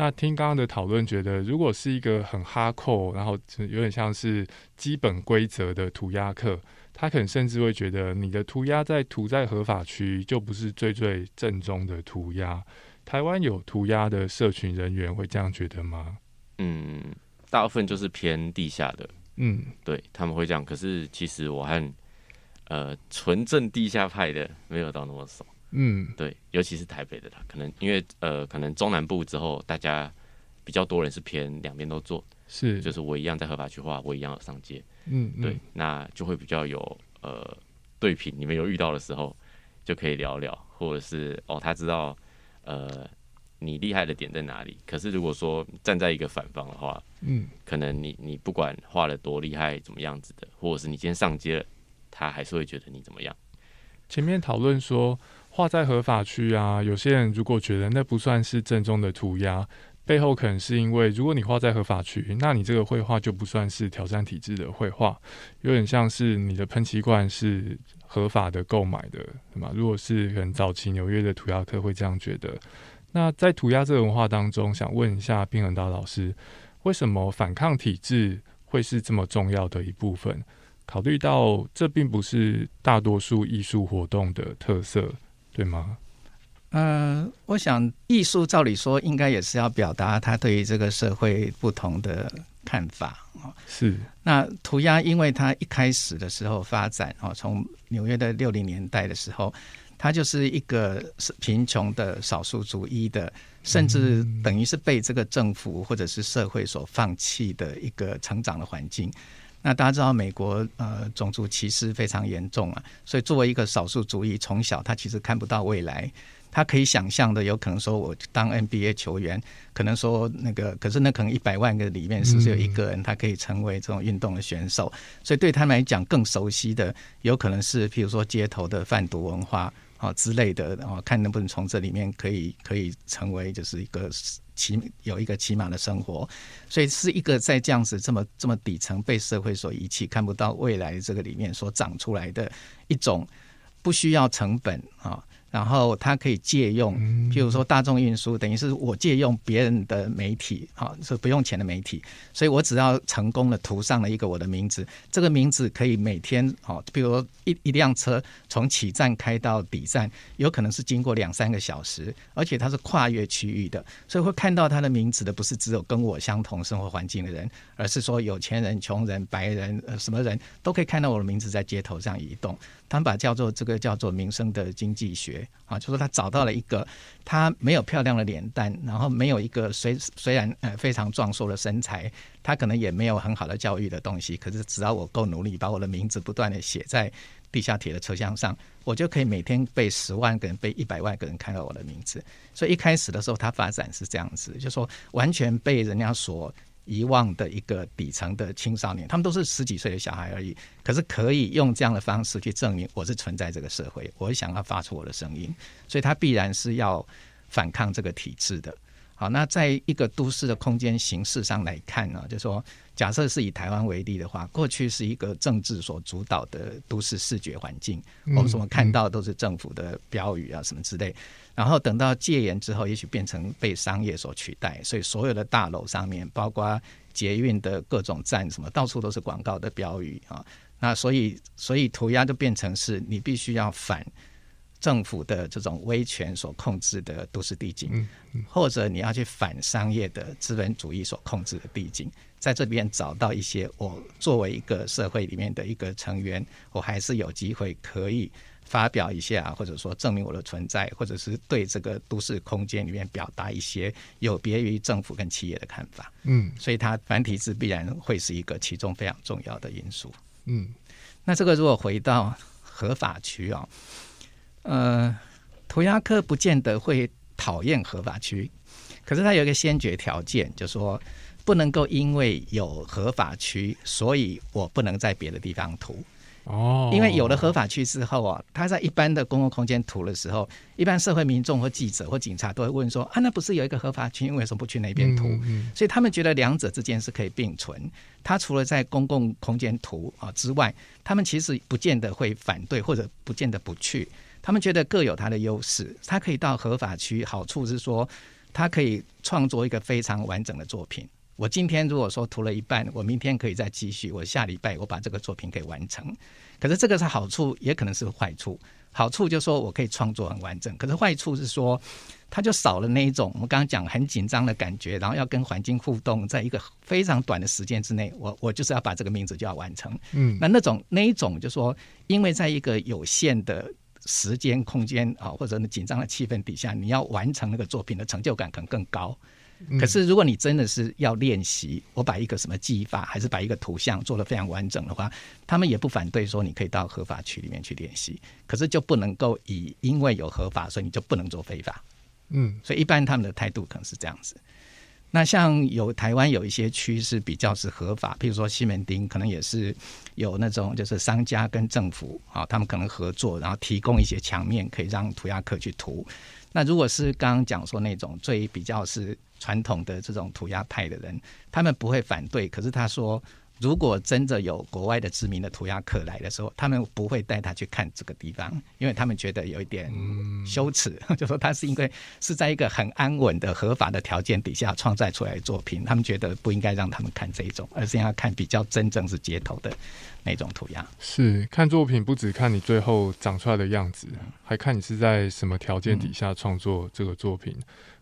那听刚刚的讨论，觉得如果是一个很哈扣，然后有点像是基本规则的涂鸦课，他可能甚至会觉得你的涂鸦在涂在合法区，就不是最最正宗的涂鸦。台湾有涂鸦的社群人员会这样觉得吗？嗯，大部分就是偏地下的，嗯，对他们会这样。可是其实我和呃纯正地下派的没有到那么熟。嗯，对，尤其是台北的他，可能因为呃，可能中南部之后，大家比较多人是偏两边都做，是，就是我一样在合法区画，我一样上街，嗯，对，那就会比较有呃对品，你们有遇到的时候就可以聊聊，或者是哦，他知道呃你厉害的点在哪里。可是如果说站在一个反方的话，嗯，可能你你不管画的多厉害，怎么样子的，或者是你今天上街了，他还是会觉得你怎么样。前面讨论说。画在合法区啊，有些人如果觉得那不算是正宗的涂鸦，背后可能是因为，如果你画在合法区，那你这个绘画就不算是挑战体制的绘画，有点像是你的喷漆罐是合法的购买的，对吗？如果是很早期纽约的涂鸦客会这样觉得。那在涂鸦这个文化当中，想问一下冰恒达老师，为什么反抗体制会是这么重要的一部分？考虑到这并不是大多数艺术活动的特色。对吗？嗯，我想艺术照理说应该也是要表达他对于这个社会不同的看法啊。是。那涂鸦，因为它一开始的时候发展啊，从纽约的六零年代的时候，它就是一个贫穷的少数族裔的，甚至等于是被这个政府或者是社会所放弃的一个成长的环境。那大家知道，美国呃种族歧视非常严重啊，所以作为一个少数族裔，从小他其实看不到未来。他可以想象的，有可能说我当 NBA 球员，可能说那个，可是那可能一百万个里面是不是有一个人他可以成为这种运动的选手？所以对他们来讲，更熟悉的有可能是譬如说街头的贩毒文化啊之类的啊，看能不能从这里面可以可以成为就是一个。起有一个起码的生活，所以是一个在这样子这么这么底层被社会所遗弃、看不到未来这个里面所长出来的一种不需要成本啊。然后它可以借用，譬如说大众运输，等于是我借用别人的媒体，哈，是不用钱的媒体，所以我只要成功的涂上了一个我的名字，这个名字可以每天，哦，比如一一辆车从起站开到底站，有可能是经过两三个小时，而且它是跨越区域的，所以会看到它的名字的不是只有跟我相同生活环境的人，而是说有钱人、穷人、白人，呃，什么人都可以看到我的名字在街头上移动。他们把叫做这个叫做民生的经济学啊，就说他找到了一个他没有漂亮的脸蛋，然后没有一个虽虽然呃非常壮硕的身材，他可能也没有很好的教育的东西，可是只要我够努力，把我的名字不断的写在地下铁的车厢上，我就可以每天被十万个人、被一百万个人看到我的名字。所以一开始的时候，他发展是这样子，就说完全被人家所。遗忘的一个底层的青少年，他们都是十几岁的小孩而已，可是可以用这样的方式去证明我是存在这个社会，我想要发出我的声音，所以他必然是要反抗这个体制的。好，那在一个都市的空间形式上来看呢，就说假设是以台湾为例的话，过去是一个政治所主导的都市视觉环境，我们什么看到都是政府的标语啊什么之类。然后等到戒严之后，也许变成被商业所取代，所以所有的大楼上面，包括捷运的各种站，什么到处都是广告的标语啊。那所以，所以涂鸦就变成是你必须要反政府的这种威权所控制的都市地景，或者你要去反商业的资本主义所控制的地景，在这边找到一些我作为一个社会里面的一个成员，我还是有机会可以。发表一下，或者说证明我的存在，或者是对这个都市空间里面表达一些有别于政府跟企业的看法。嗯，所以它繁体字必然会是一个其中非常重要的因素。嗯，那这个如果回到合法区啊，呃，涂鸦客不见得会讨厌合法区，可是它有一个先决条件，就是说不能够因为有合法区，所以我不能在别的地方涂。哦，因为有了合法区之后啊，他在一般的公共空间涂的时候，一般社会民众或记者或警察都会问说：啊，那不是有一个合法区，为什么不去那边涂？所以他们觉得两者之间是可以并存。他除了在公共空间涂啊之外，他们其实不见得会反对，或者不见得不去。他们觉得各有它的优势。他可以到合法区，好处是说。他可以创作一个非常完整的作品。我今天如果说涂了一半，我明天可以再继续，我下礼拜我把这个作品给完成。可是这个是好处，也可能是坏处。好处就是说我可以创作很完整，可是坏处是说，它就少了那一种我们刚刚讲很紧张的感觉，然后要跟环境互动，在一个非常短的时间之内，我我就是要把这个名字就要完成。嗯，那那种那一种就是说，因为在一个有限的时间空间啊，或者紧张的气氛底下，你要完成那个作品的成就感可能更高。可是，如果你真的是要练习，我把一个什么技法，还是把一个图像做得非常完整的话，他们也不反对说你可以到合法区里面去练习。可是就不能够以因为有合法，所以你就不能做非法。嗯，所以一般他们的态度可能是这样子。那像有台湾有一些区是比较是合法，譬如说西门町，可能也是有那种就是商家跟政府啊，他们可能合作，然后提供一些墙面可以让涂鸦客去涂。那如果是刚刚讲说那种最比较是传统的这种涂鸦派的人，他们不会反对。可是他说，如果真的有国外的知名的涂鸦客来的时候，他们不会带他去看这个地方，因为他们觉得有一点羞耻。就说他是因为是在一个很安稳的合法的条件底下创造出来的作品，他们觉得不应该让他们看这一种，而是要看比较真正是街头的。那种涂鸦是看作品，不只看你最后长出来的样子，还看你是在什么条件底下创作这个作品。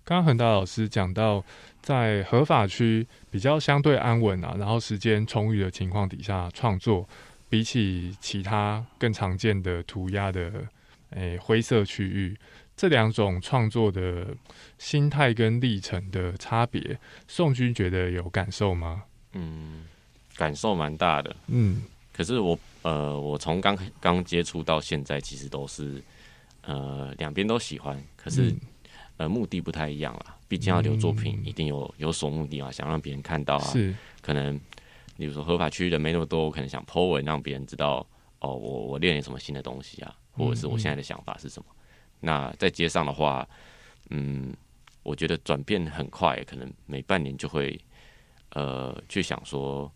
刚刚恒大老师讲到，在合法区比较相对安稳啊，然后时间充裕的情况底下创作，比起其他更常见的涂鸦的诶灰色区域，这两种创作的心态跟历程的差别，宋军觉得有感受吗？嗯，感受蛮大的。嗯。可是我呃，我从刚刚接触到现在，其实都是呃两边都喜欢，可是呃目的不太一样啦。毕竟要留作品，一定有有所目的嘛，想让别人看到啊。是可能，比如说合法区域人没那么多，我可能想 po 文让别人知道哦，我我练了什么新的东西啊，或者是我现在的想法是什么。那在街上的话，嗯，我觉得转变很快，可能每半年就会呃去想说。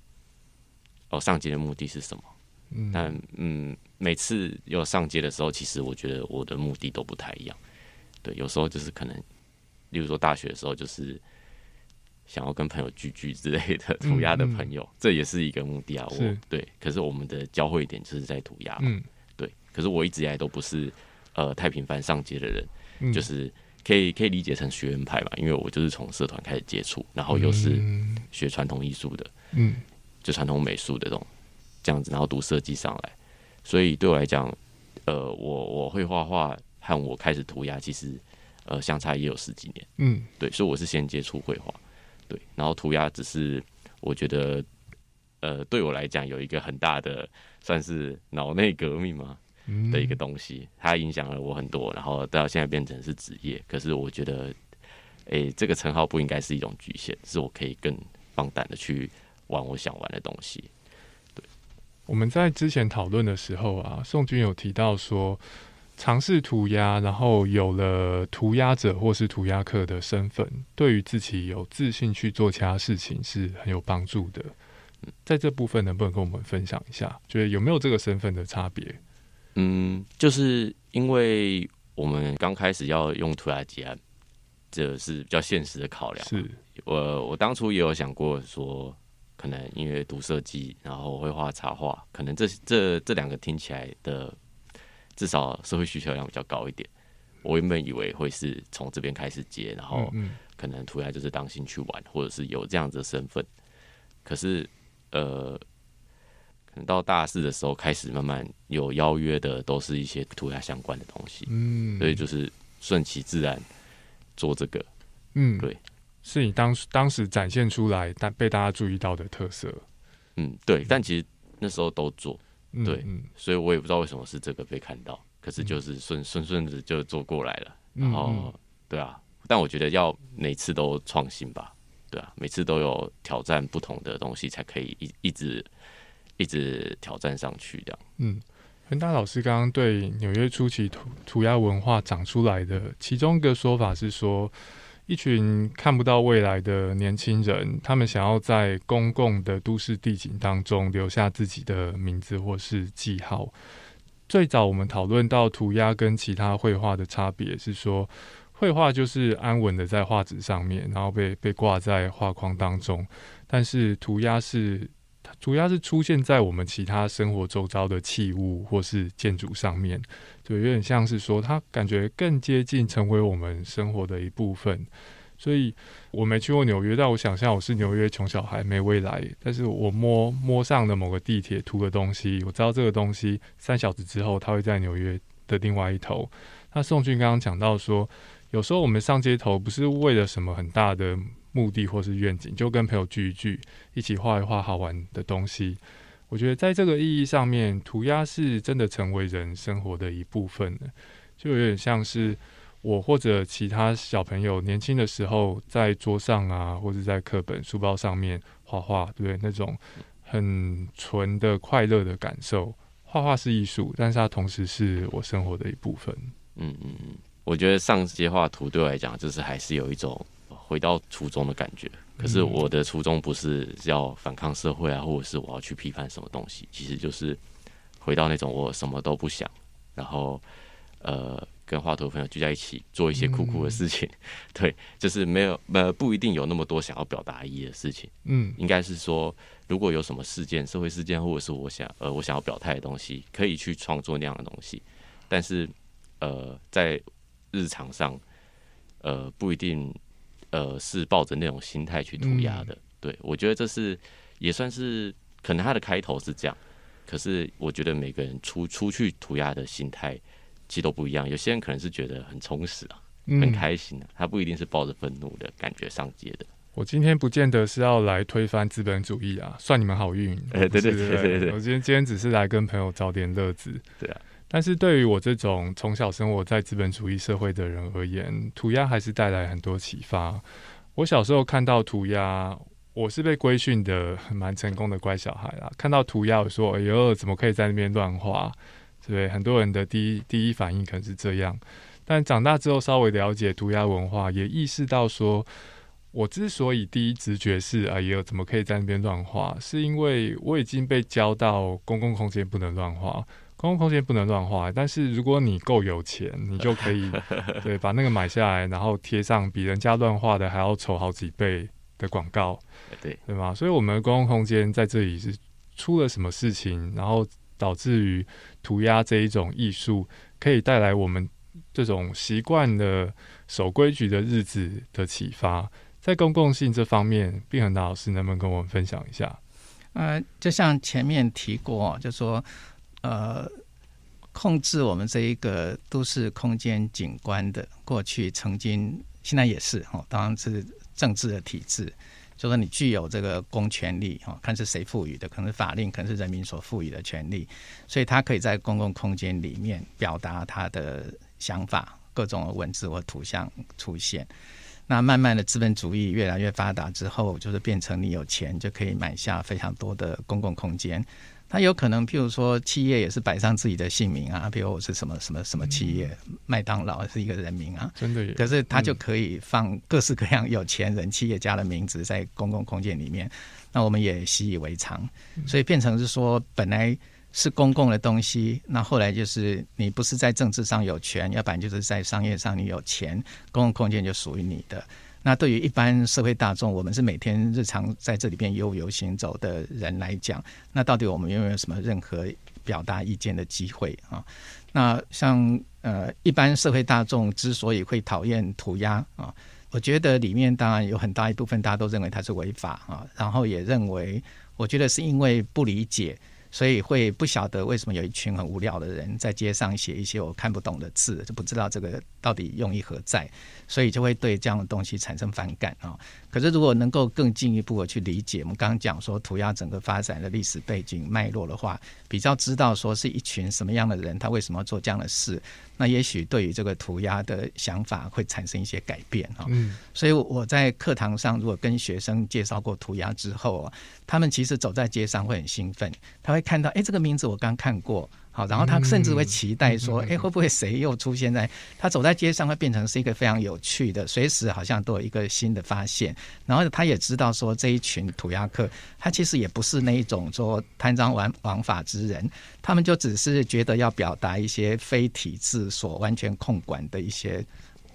哦，上街的目的是什么？嗯，但嗯，每次要上街的时候，其实我觉得我的目的都不太一样。对，有时候就是可能，例如说大学的时候，就是想要跟朋友聚聚之类的，涂鸦的朋友，这也是一个目的啊。我对，可是我们的交汇点就是在涂鸦。嗯，对。可是我一直以来都不是呃太频繁上街的人，就是可以可以理解成学院派吧，因为我就是从社团开始接触，然后又是学传统艺术的。嗯。就传统美术的这种这样子，然后读设计上来，所以对我来讲，呃，我我会画画和我开始涂鸦，其实呃相差也有十几年，嗯，对，所以我是先接触绘画，对，然后涂鸦只是我觉得，呃，对我来讲有一个很大的算是脑内革命嘛的一个东西，它影响了我很多，然后到现在变成是职业，可是我觉得，哎，这个称号不应该是一种局限，是我可以更放胆的去。玩我想玩的东西。对，我们在之前讨论的时候啊，宋军有提到说，尝试涂鸦，然后有了涂鸦者或是涂鸦客的身份，对于自己有自信去做其他事情是很有帮助的。在这部分能不能跟我们分享一下？觉得有没有这个身份的差别？嗯，就是因为我们刚开始要用涂鸦结案，这是比较现实的考量。是我我当初也有想过说。可能因为读设计，然后会画插画，可能这这这两个听起来的至少社会需求量比较高一点。我原本以为会是从这边开始接，然后可能涂鸦就是当心去玩，或者是有这样子的身份。可是呃，可能到大四的时候开始慢慢有邀约的，都是一些涂鸦相关的东西。嗯，所以就是顺其自然做这个。嗯，对。是你当当时展现出来，但被大家注意到的特色。嗯，对。但其实那时候都做，对，所以我也不知道为什么是这个被看到，可是就是顺顺顺的就做过来了。然后，对啊。但我觉得要每次都创新吧，对啊，每次都有挑战不同的东西，才可以一一直一直挑战上去这样。嗯，恒大老师刚刚对纽约初期涂涂鸦文化长出来的其中一个说法是说。一群看不到未来的年轻人，他们想要在公共的都市地景当中留下自己的名字或是记号。最早我们讨论到涂鸦跟其他绘画的差别是说，绘画就是安稳的在画纸上面，然后被被挂在画框当中。但是涂鸦是，主要是出现在我们其他生活周遭的器物或是建筑上面，就有点像是说，它感觉更接近成为我们生活的一部分。所以我没去过纽约，但我想象我是纽约穷小孩，没未来。但是我摸摸上的某个地铁涂个东西，我知道这个东西三小时之后，它会在纽约的另外一头。那宋俊刚刚讲到说，有时候我们上街头不是为了什么很大的目的或是愿景，就跟朋友聚一聚，一起画一画好玩的东西。我觉得在这个意义上面，涂鸦是真的成为人生活的一部分了，就有点像是。我或者其他小朋友年轻的时候，在桌上啊，或者在课本、书包上面画画，对对？那种很纯的快乐的感受。画画是艺术，但是它同时是我生活的一部分。嗯嗯嗯，我觉得上街画图对我来讲，就是还是有一种回到初中的感觉。可是我的初衷不是要反抗社会啊，或者是我要去批判什么东西，其实就是回到那种我什么都不想，然后呃。跟画图朋友聚在一起做一些酷酷的事情，对，就是没有呃不一定有那么多想要表达意义的事情，嗯，应该是说如果有什么事件、社会事件，或者是我想呃我想要表态的东西，可以去创作那样的东西，但是呃在日常上呃不一定呃是抱着那种心态去涂鸦的，对我觉得这是也算是可能他的开头是这样，可是我觉得每个人出出去涂鸦的心态。其实都不一样，有些人可能是觉得很充实啊，很开心啊，他不一定是抱着愤怒的感觉上街的。我今天不见得是要来推翻资本主义啊，算你们好运。哎，对对对对对，我今天今天只是来跟朋友找点乐子。对啊，但是对于我这种从小生活在资本主义社会的人而言，涂鸦还是带来很多启发。我小时候看到涂鸦，我是被规训的蛮成功的乖小孩啦。看到涂鸦，我说：“哎呦，怎么可以在那边乱画？”对，很多人的第一第一反应可能是这样，但长大之后稍微了解涂鸦文化，也意识到说，我之所以第一直觉是啊，也有怎么可以在那边乱画，是因为我已经被教到公共空间不能乱画，公共空间不能乱画。但是如果你够有钱，[LAUGHS] 你就可以对把那个买下来，然后贴上比人家乱画的还要丑好几倍的广告，对对吗？所以我们的公共空间在这里是出了什么事情，然后。导致于涂鸦这一种艺术可以带来我们这种习惯的守规矩的日子的启发，在公共性这方面，并恒达老师能不能跟我们分享一下？呃，就像前面提过，就说呃，控制我们这一个都市空间景观的过去曾经，现在也是哦，当然是政治的体制。就说你具有这个公权力哈，看是谁赋予的，可能是法令，可能是人民所赋予的权利，所以他可以在公共空间里面表达他的想法，各种文字或图像出现。那慢慢的资本主义越来越发达之后，就是变成你有钱就可以买下非常多的公共空间。他有可能，譬如说，企业也是摆上自己的姓名啊，比如我是什么什么什么企业，麦当劳是一个人名啊，真的。可是他就可以放各式各样有钱人、企业家的名字在公共空间里面，那我们也习以为常，所以变成是说，本来是公共的东西，那后来就是你不是在政治上有权，要不然就是在商业上你有钱，公共空间就属于你的。那对于一般社会大众，我们是每天日常在这里边悠游行走的人来讲，那到底我们有没有什么任何表达意见的机会啊？那像呃，一般社会大众之所以会讨厌涂鸦啊，我觉得里面当然有很大一部分大家都认为它是违法啊，然后也认为，我觉得是因为不理解。所以会不晓得为什么有一群很无聊的人在街上写一些我看不懂的字，就不知道这个到底用意何在，所以就会对这样的东西产生反感啊。可是如果能够更进一步的去理解，我们刚刚讲说涂鸦整个发展的历史背景脉络的话，比较知道说是一群什么样的人，他为什么要做这样的事。那也许对于这个涂鸦的想法会产生一些改变哈，嗯，所以我在课堂上如果跟学生介绍过涂鸦之后啊，他们其实走在街上会很兴奋，他会看到哎这个名字我刚看过。好，然后他甚至会期待说，哎，会不会谁又出现在他走在街上，会变成是一个非常有趣的，随时好像都有一个新的发现。然后他也知道说，这一群涂鸦客，他其实也不是那一种说贪赃枉枉法之人，他们就只是觉得要表达一些非体制所完全控管的一些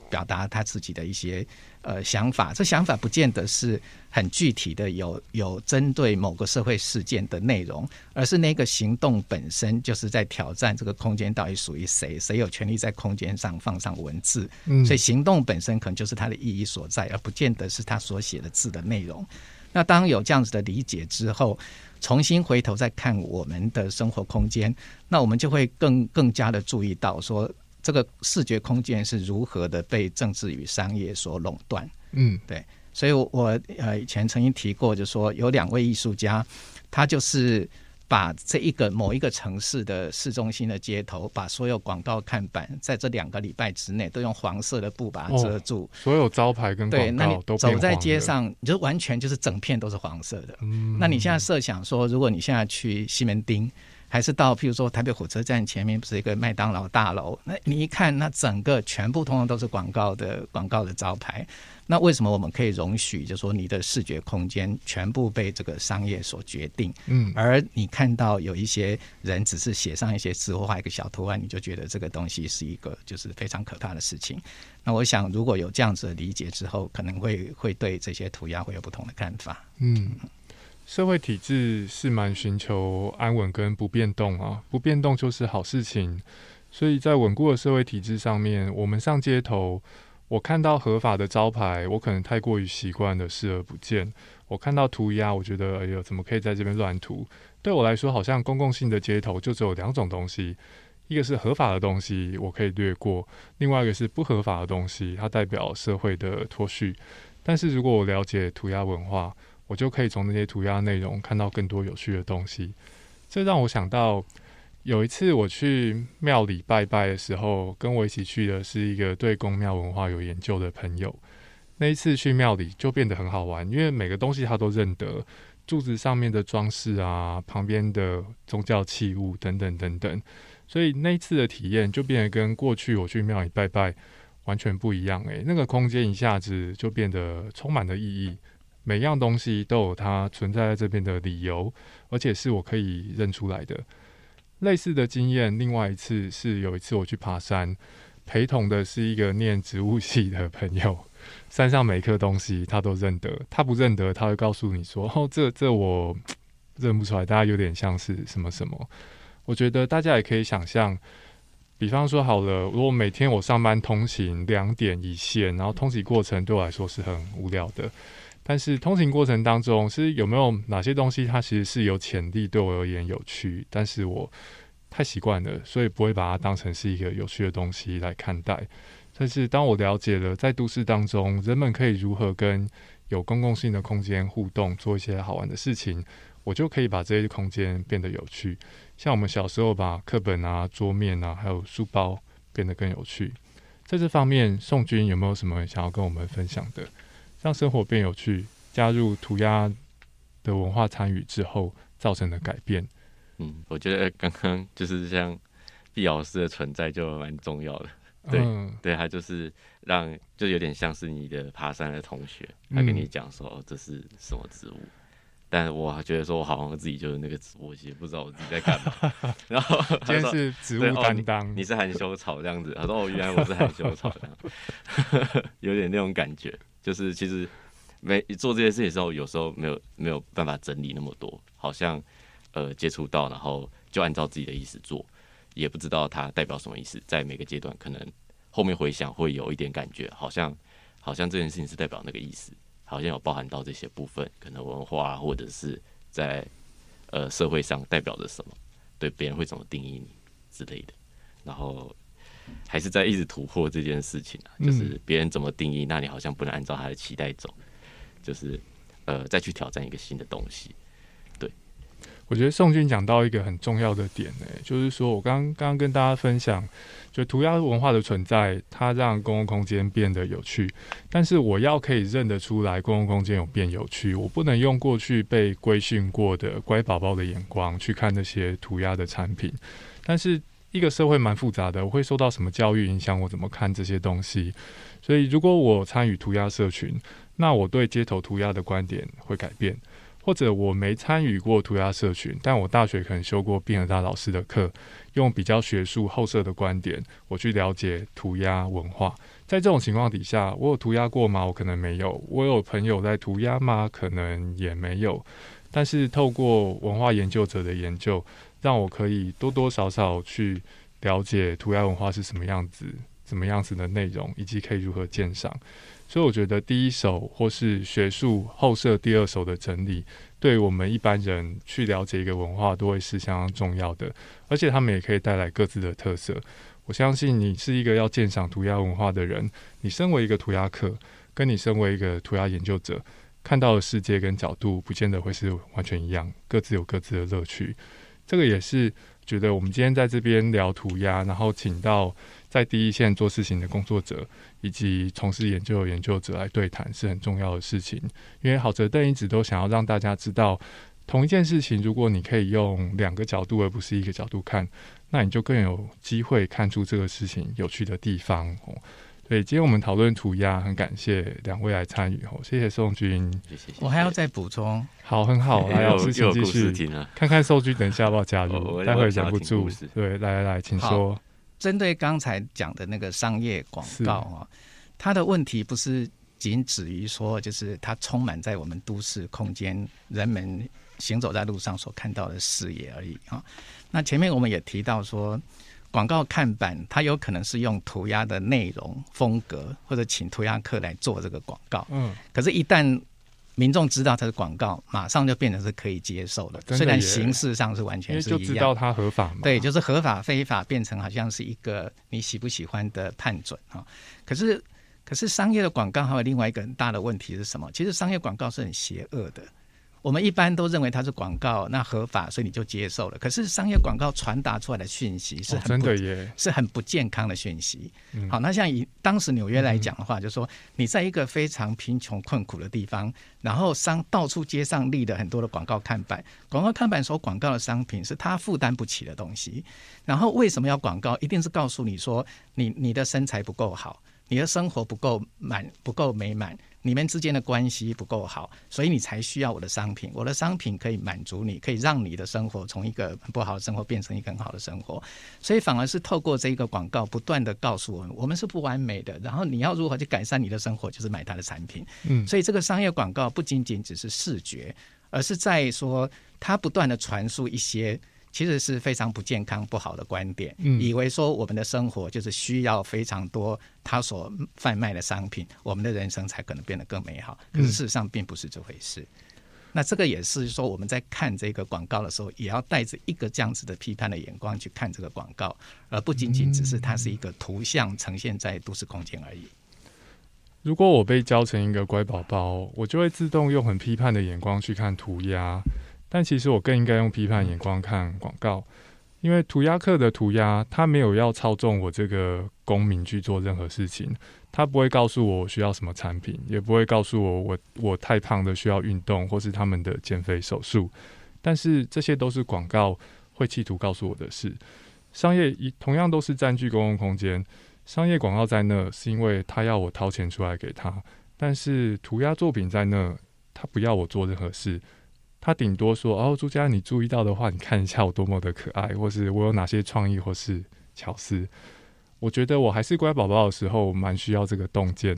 表达他自己的一些呃想法。这想法不见得是很具体的，有有针对某个社会事件的内容，而是那个行动本身就是在挑战这个空间到底属于谁，谁有权利在空间上放上文字。嗯，所以行动本身可能就是它的意义所在，而不见得是他所写的字的内容。那当有这样子的理解之后，重新回头再看我们的生活空间，那我们就会更更加的注意到说。这个视觉空间是如何的被政治与商业所垄断？嗯，对，所以，我呃以前曾经提过，就说有两位艺术家，他就是把这一个某一个城市的市中心的街头，把所有广告看板，在这两个礼拜之内都用黄色的布把它遮住，所有招牌跟广告都走在街上，你就完全就是整片都是黄色的。嗯，那你现在设想说，如果你现在去西门町。还是到，譬如说台北火车站前面不是一个麦当劳大楼？那你一看，那整个全部通通都是广告的广告的招牌。那为什么我们可以容许，就说你的视觉空间全部被这个商业所决定？嗯，而你看到有一些人只是写上一些字或画一个小图案，你就觉得这个东西是一个就是非常可怕的事情。那我想，如果有这样子的理解之后，可能会会对这些涂鸦会有不同的看法。嗯。社会体制是蛮寻求安稳跟不变动啊，不变动就是好事情。所以在稳固的社会体制上面，我们上街头，我看到合法的招牌，我可能太过于习惯的视而不见。我看到涂鸦，我觉得哎呦，怎么可以在这边乱涂？对我来说，好像公共性的街头就只有两种东西，一个是合法的东西，我可以略过；另外一个是不合法的东西，它代表社会的脱序。但是如果我了解涂鸦文化，我就可以从那些涂鸦内容看到更多有趣的东西。这让我想到有一次我去庙里拜拜的时候，跟我一起去的是一个对宫庙文化有研究的朋友。那一次去庙里就变得很好玩，因为每个东西他都认得，柱子上面的装饰啊，旁边的宗教器物等等等等。所以那一次的体验就变得跟过去我去庙里拜拜完全不一样。诶，那个空间一下子就变得充满了意义。每样东西都有它存在在这边的理由，而且是我可以认出来的。类似的经验，另外一次是有一次我去爬山，陪同的是一个念植物系的朋友。[LAUGHS] 山上每一颗东西他都认得，他不认得他会告诉你说：“哦，这这我认不出来。”大家有点像是什么什么。我觉得大家也可以想象，比方说好了，如果每天我上班通勤两点一线，然后通勤过程对我来说是很无聊的。但是通行过程当中，是有没有哪些东西它其实是有潜力对我而言有趣，但是我太习惯了，所以不会把它当成是一个有趣的东西来看待。但是当我了解了在都市当中人们可以如何跟有公共性的空间互动，做一些好玩的事情，我就可以把这些空间变得有趣。像我们小时候把课本啊、桌面啊，还有书包变得更有趣。在这方面，宋军有没有什么想要跟我们分享的？让生活变有趣，加入涂鸦的文化参与之后造成的改变。嗯，我觉得刚刚就是像毕老师的存在就蛮重要的。对，对他就是让，就有点像是你的爬山的同学，他跟你讲说这是什么植物，但我觉得说我好像自己就是那个植物，也不知道我自己在干嘛。[LAUGHS] 然后今天是植物担当，你是含羞草这样子。他说哦，原来我是含羞草这样 [LAUGHS] [LAUGHS] 有点那种感觉。就是其实没做这些事情的时候，有时候没有没有办法整理那么多，好像呃接触到，然后就按照自己的意思做，也不知道它代表什么意思。在每个阶段，可能后面回想会有一点感觉，好像好像这件事情是代表那个意思，好像有包含到这些部分，可能文化或者是在呃社会上代表着什么，对别人会怎么定义你之类的，然后。还是在一直突破这件事情啊，就是别人怎么定义，那你好像不能按照他的期待走，就是呃再去挑战一个新的东西。对，我觉得宋军讲到一个很重要的点呢，就是说我刚刚刚跟大家分享，就涂鸦文化的存在，它让公共空间变得有趣，但是我要可以认得出来公共空间有变有趣，我不能用过去被规训过的乖宝宝的眼光去看那些涂鸦的产品，但是。一个社会蛮复杂的，我会受到什么教育影响？我怎么看这些东西？所以，如果我参与涂鸦社群，那我对街头涂鸦的观点会改变；或者我没参与过涂鸦社群，但我大学可能修过毕尔大老师的课，用比较学术后设的观点，我去了解涂鸦文化，在这种情况底下，我有涂鸦过吗？我可能没有。我有朋友在涂鸦吗？可能也没有。但是透过文化研究者的研究，让我可以多多少少去了解涂鸦文化是什么样子、什么样子的内容，以及可以如何鉴赏。所以我觉得第一手或是学术后设第二手的整理，对我们一般人去了解一个文化，都会是相当重要的。而且他们也可以带来各自的特色。我相信你是一个要鉴赏涂鸦文化的人，你身为一个涂鸦客，跟你身为一个涂鸦研究者，看到的世界跟角度，不见得会是完全一样，各自有各自的乐趣。这个也是觉得我们今天在这边聊涂鸦，然后请到。在第一线做事情的工作者，以及从事研究的研究者来对谈是很重要的事情。因为郝哲邓一直都想要让大家知道，同一件事情，如果你可以用两个角度而不是一个角度看，那你就更有机会看出这个事情有趣的地方。对，今天我们讨论涂鸦，很感谢两位来参与。哦，谢谢宋军，谢谢。我还要再补充，好，很好，来，老师请继续看看宋军等一下要不要加入，[LAUGHS] 待会忍不住。对，来来来，请说。针对刚才讲的那个商业广告啊，它的问题不是仅止于说，就是它充满在我们都市空间，人们行走在路上所看到的视野而已啊。那前面我们也提到说，广告看板它有可能是用涂鸦的内容风格，或者请涂鸦客来做这个广告。嗯，可是，一旦民众知道它是广告，马上就变成是可以接受的。虽然形式上是完全是一样，就知道它合法嘛。对，就是合法非法变成好像是一个你喜不喜欢的判准啊。可是，可是商业的广告还有另外一个很大的问题是什么？其实商业广告是很邪恶的。我们一般都认为它是广告，那合法，所以你就接受了。可是商业广告传达出来的讯息是很真的耶，是很不健康的讯息。好，那像以当时纽约来讲的话，就说你在一个非常贫穷困苦的地方，然后商到处街上立了很多的广告看板，广告看板所广告的商品是他负担不起的东西。然后为什么要广告？一定是告诉你说，你你的身材不够好，你的生活不够满，不够美满。你们之间的关系不够好，所以你才需要我的商品。我的商品可以满足你，可以让你的生活从一个不好的生活变成一个很好的生活。所以反而是透过这一个广告，不断的告诉我们，我们是不完美的。然后你要如何去改善你的生活，就是买他的产品。嗯，所以这个商业广告不仅仅只是视觉，而是在说它不断的传输一些。其实是非常不健康、不好的观点，以为说我们的生活就是需要非常多他所贩卖的商品，我们的人生才可能变得更美好。可是事实上并不是这回事。那这个也是说我们在看这个广告的时候，也要带着一个这样子的批判的眼光去看这个广告，而不仅仅只是它是一个图像呈现在都市空间而已。如果我被教成一个乖宝宝，我就会自动用很批判的眼光去看涂鸦。但其实我更应该用批判眼光看广告，因为涂鸦客的涂鸦，他没有要操纵我这个公民去做任何事情，他不会告诉我我需要什么产品，也不会告诉我我我太胖的需要运动或是他们的减肥手术，但是这些都是广告会企图告诉我的事。商业一同样都是占据公共空间，商业广告在那是因为他要我掏钱出来给他，但是涂鸦作品在那，他不要我做任何事。他顶多说：“哦，朱家，你注意到的话，你看一下我多么的可爱，或是我有哪些创意或是巧思。”我觉得我还是乖宝宝的时候，蛮需要这个洞见。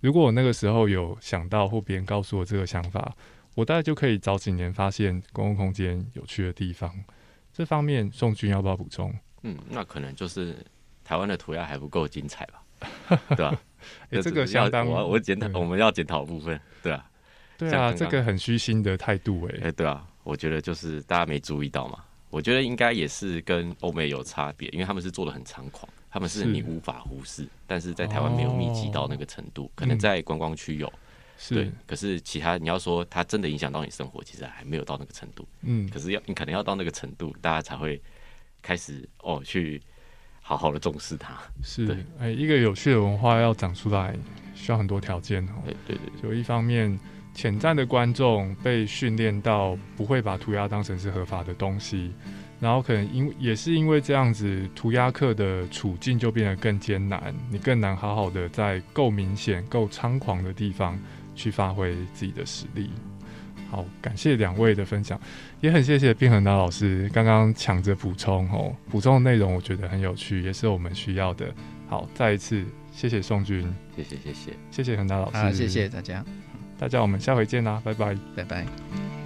如果我那个时候有想到，或别人告诉我这个想法，我大概就可以早几年发现公共空间有趣的地方。这方面，宋军要不要补充？嗯，那可能就是台湾的涂鸦还不够精彩吧，[LAUGHS] 对吧？这个相当我我检讨，我们要检讨部分，对啊。对啊，这个很虚心的态度哎。哎，对啊，我觉得就是大家没注意到嘛。我觉得应该也是跟欧美有差别，因为他们是做的很猖狂，他们是你无法忽视，但是在台湾没有密集到那个程度，可能在观光区有，对。可是其他你要说它真的影响到你生活，其实还没有到那个程度。嗯。可是要你可能要到那个程度，大家才会开始哦去好好的重视它。是，哎，一个有趣的文化要长出来，需要很多条件哦。对对对，就一方面。潜在的观众被训练到不会把涂鸦当成是合法的东西，然后可能因也是因为这样子，涂鸦客的处境就变得更艰难，你更难好好的在够明显、够猖狂的地方去发挥自己的实力。好，感谢两位的分享，也很谢谢冰恒达老师刚刚抢着补充哦，补充的内容我觉得很有趣，也是我们需要的。好，再一次谢谢宋军，谢谢谢谢谢谢恒达老师，好，谢谢大家，大家，我们下回见啦，拜拜，拜拜。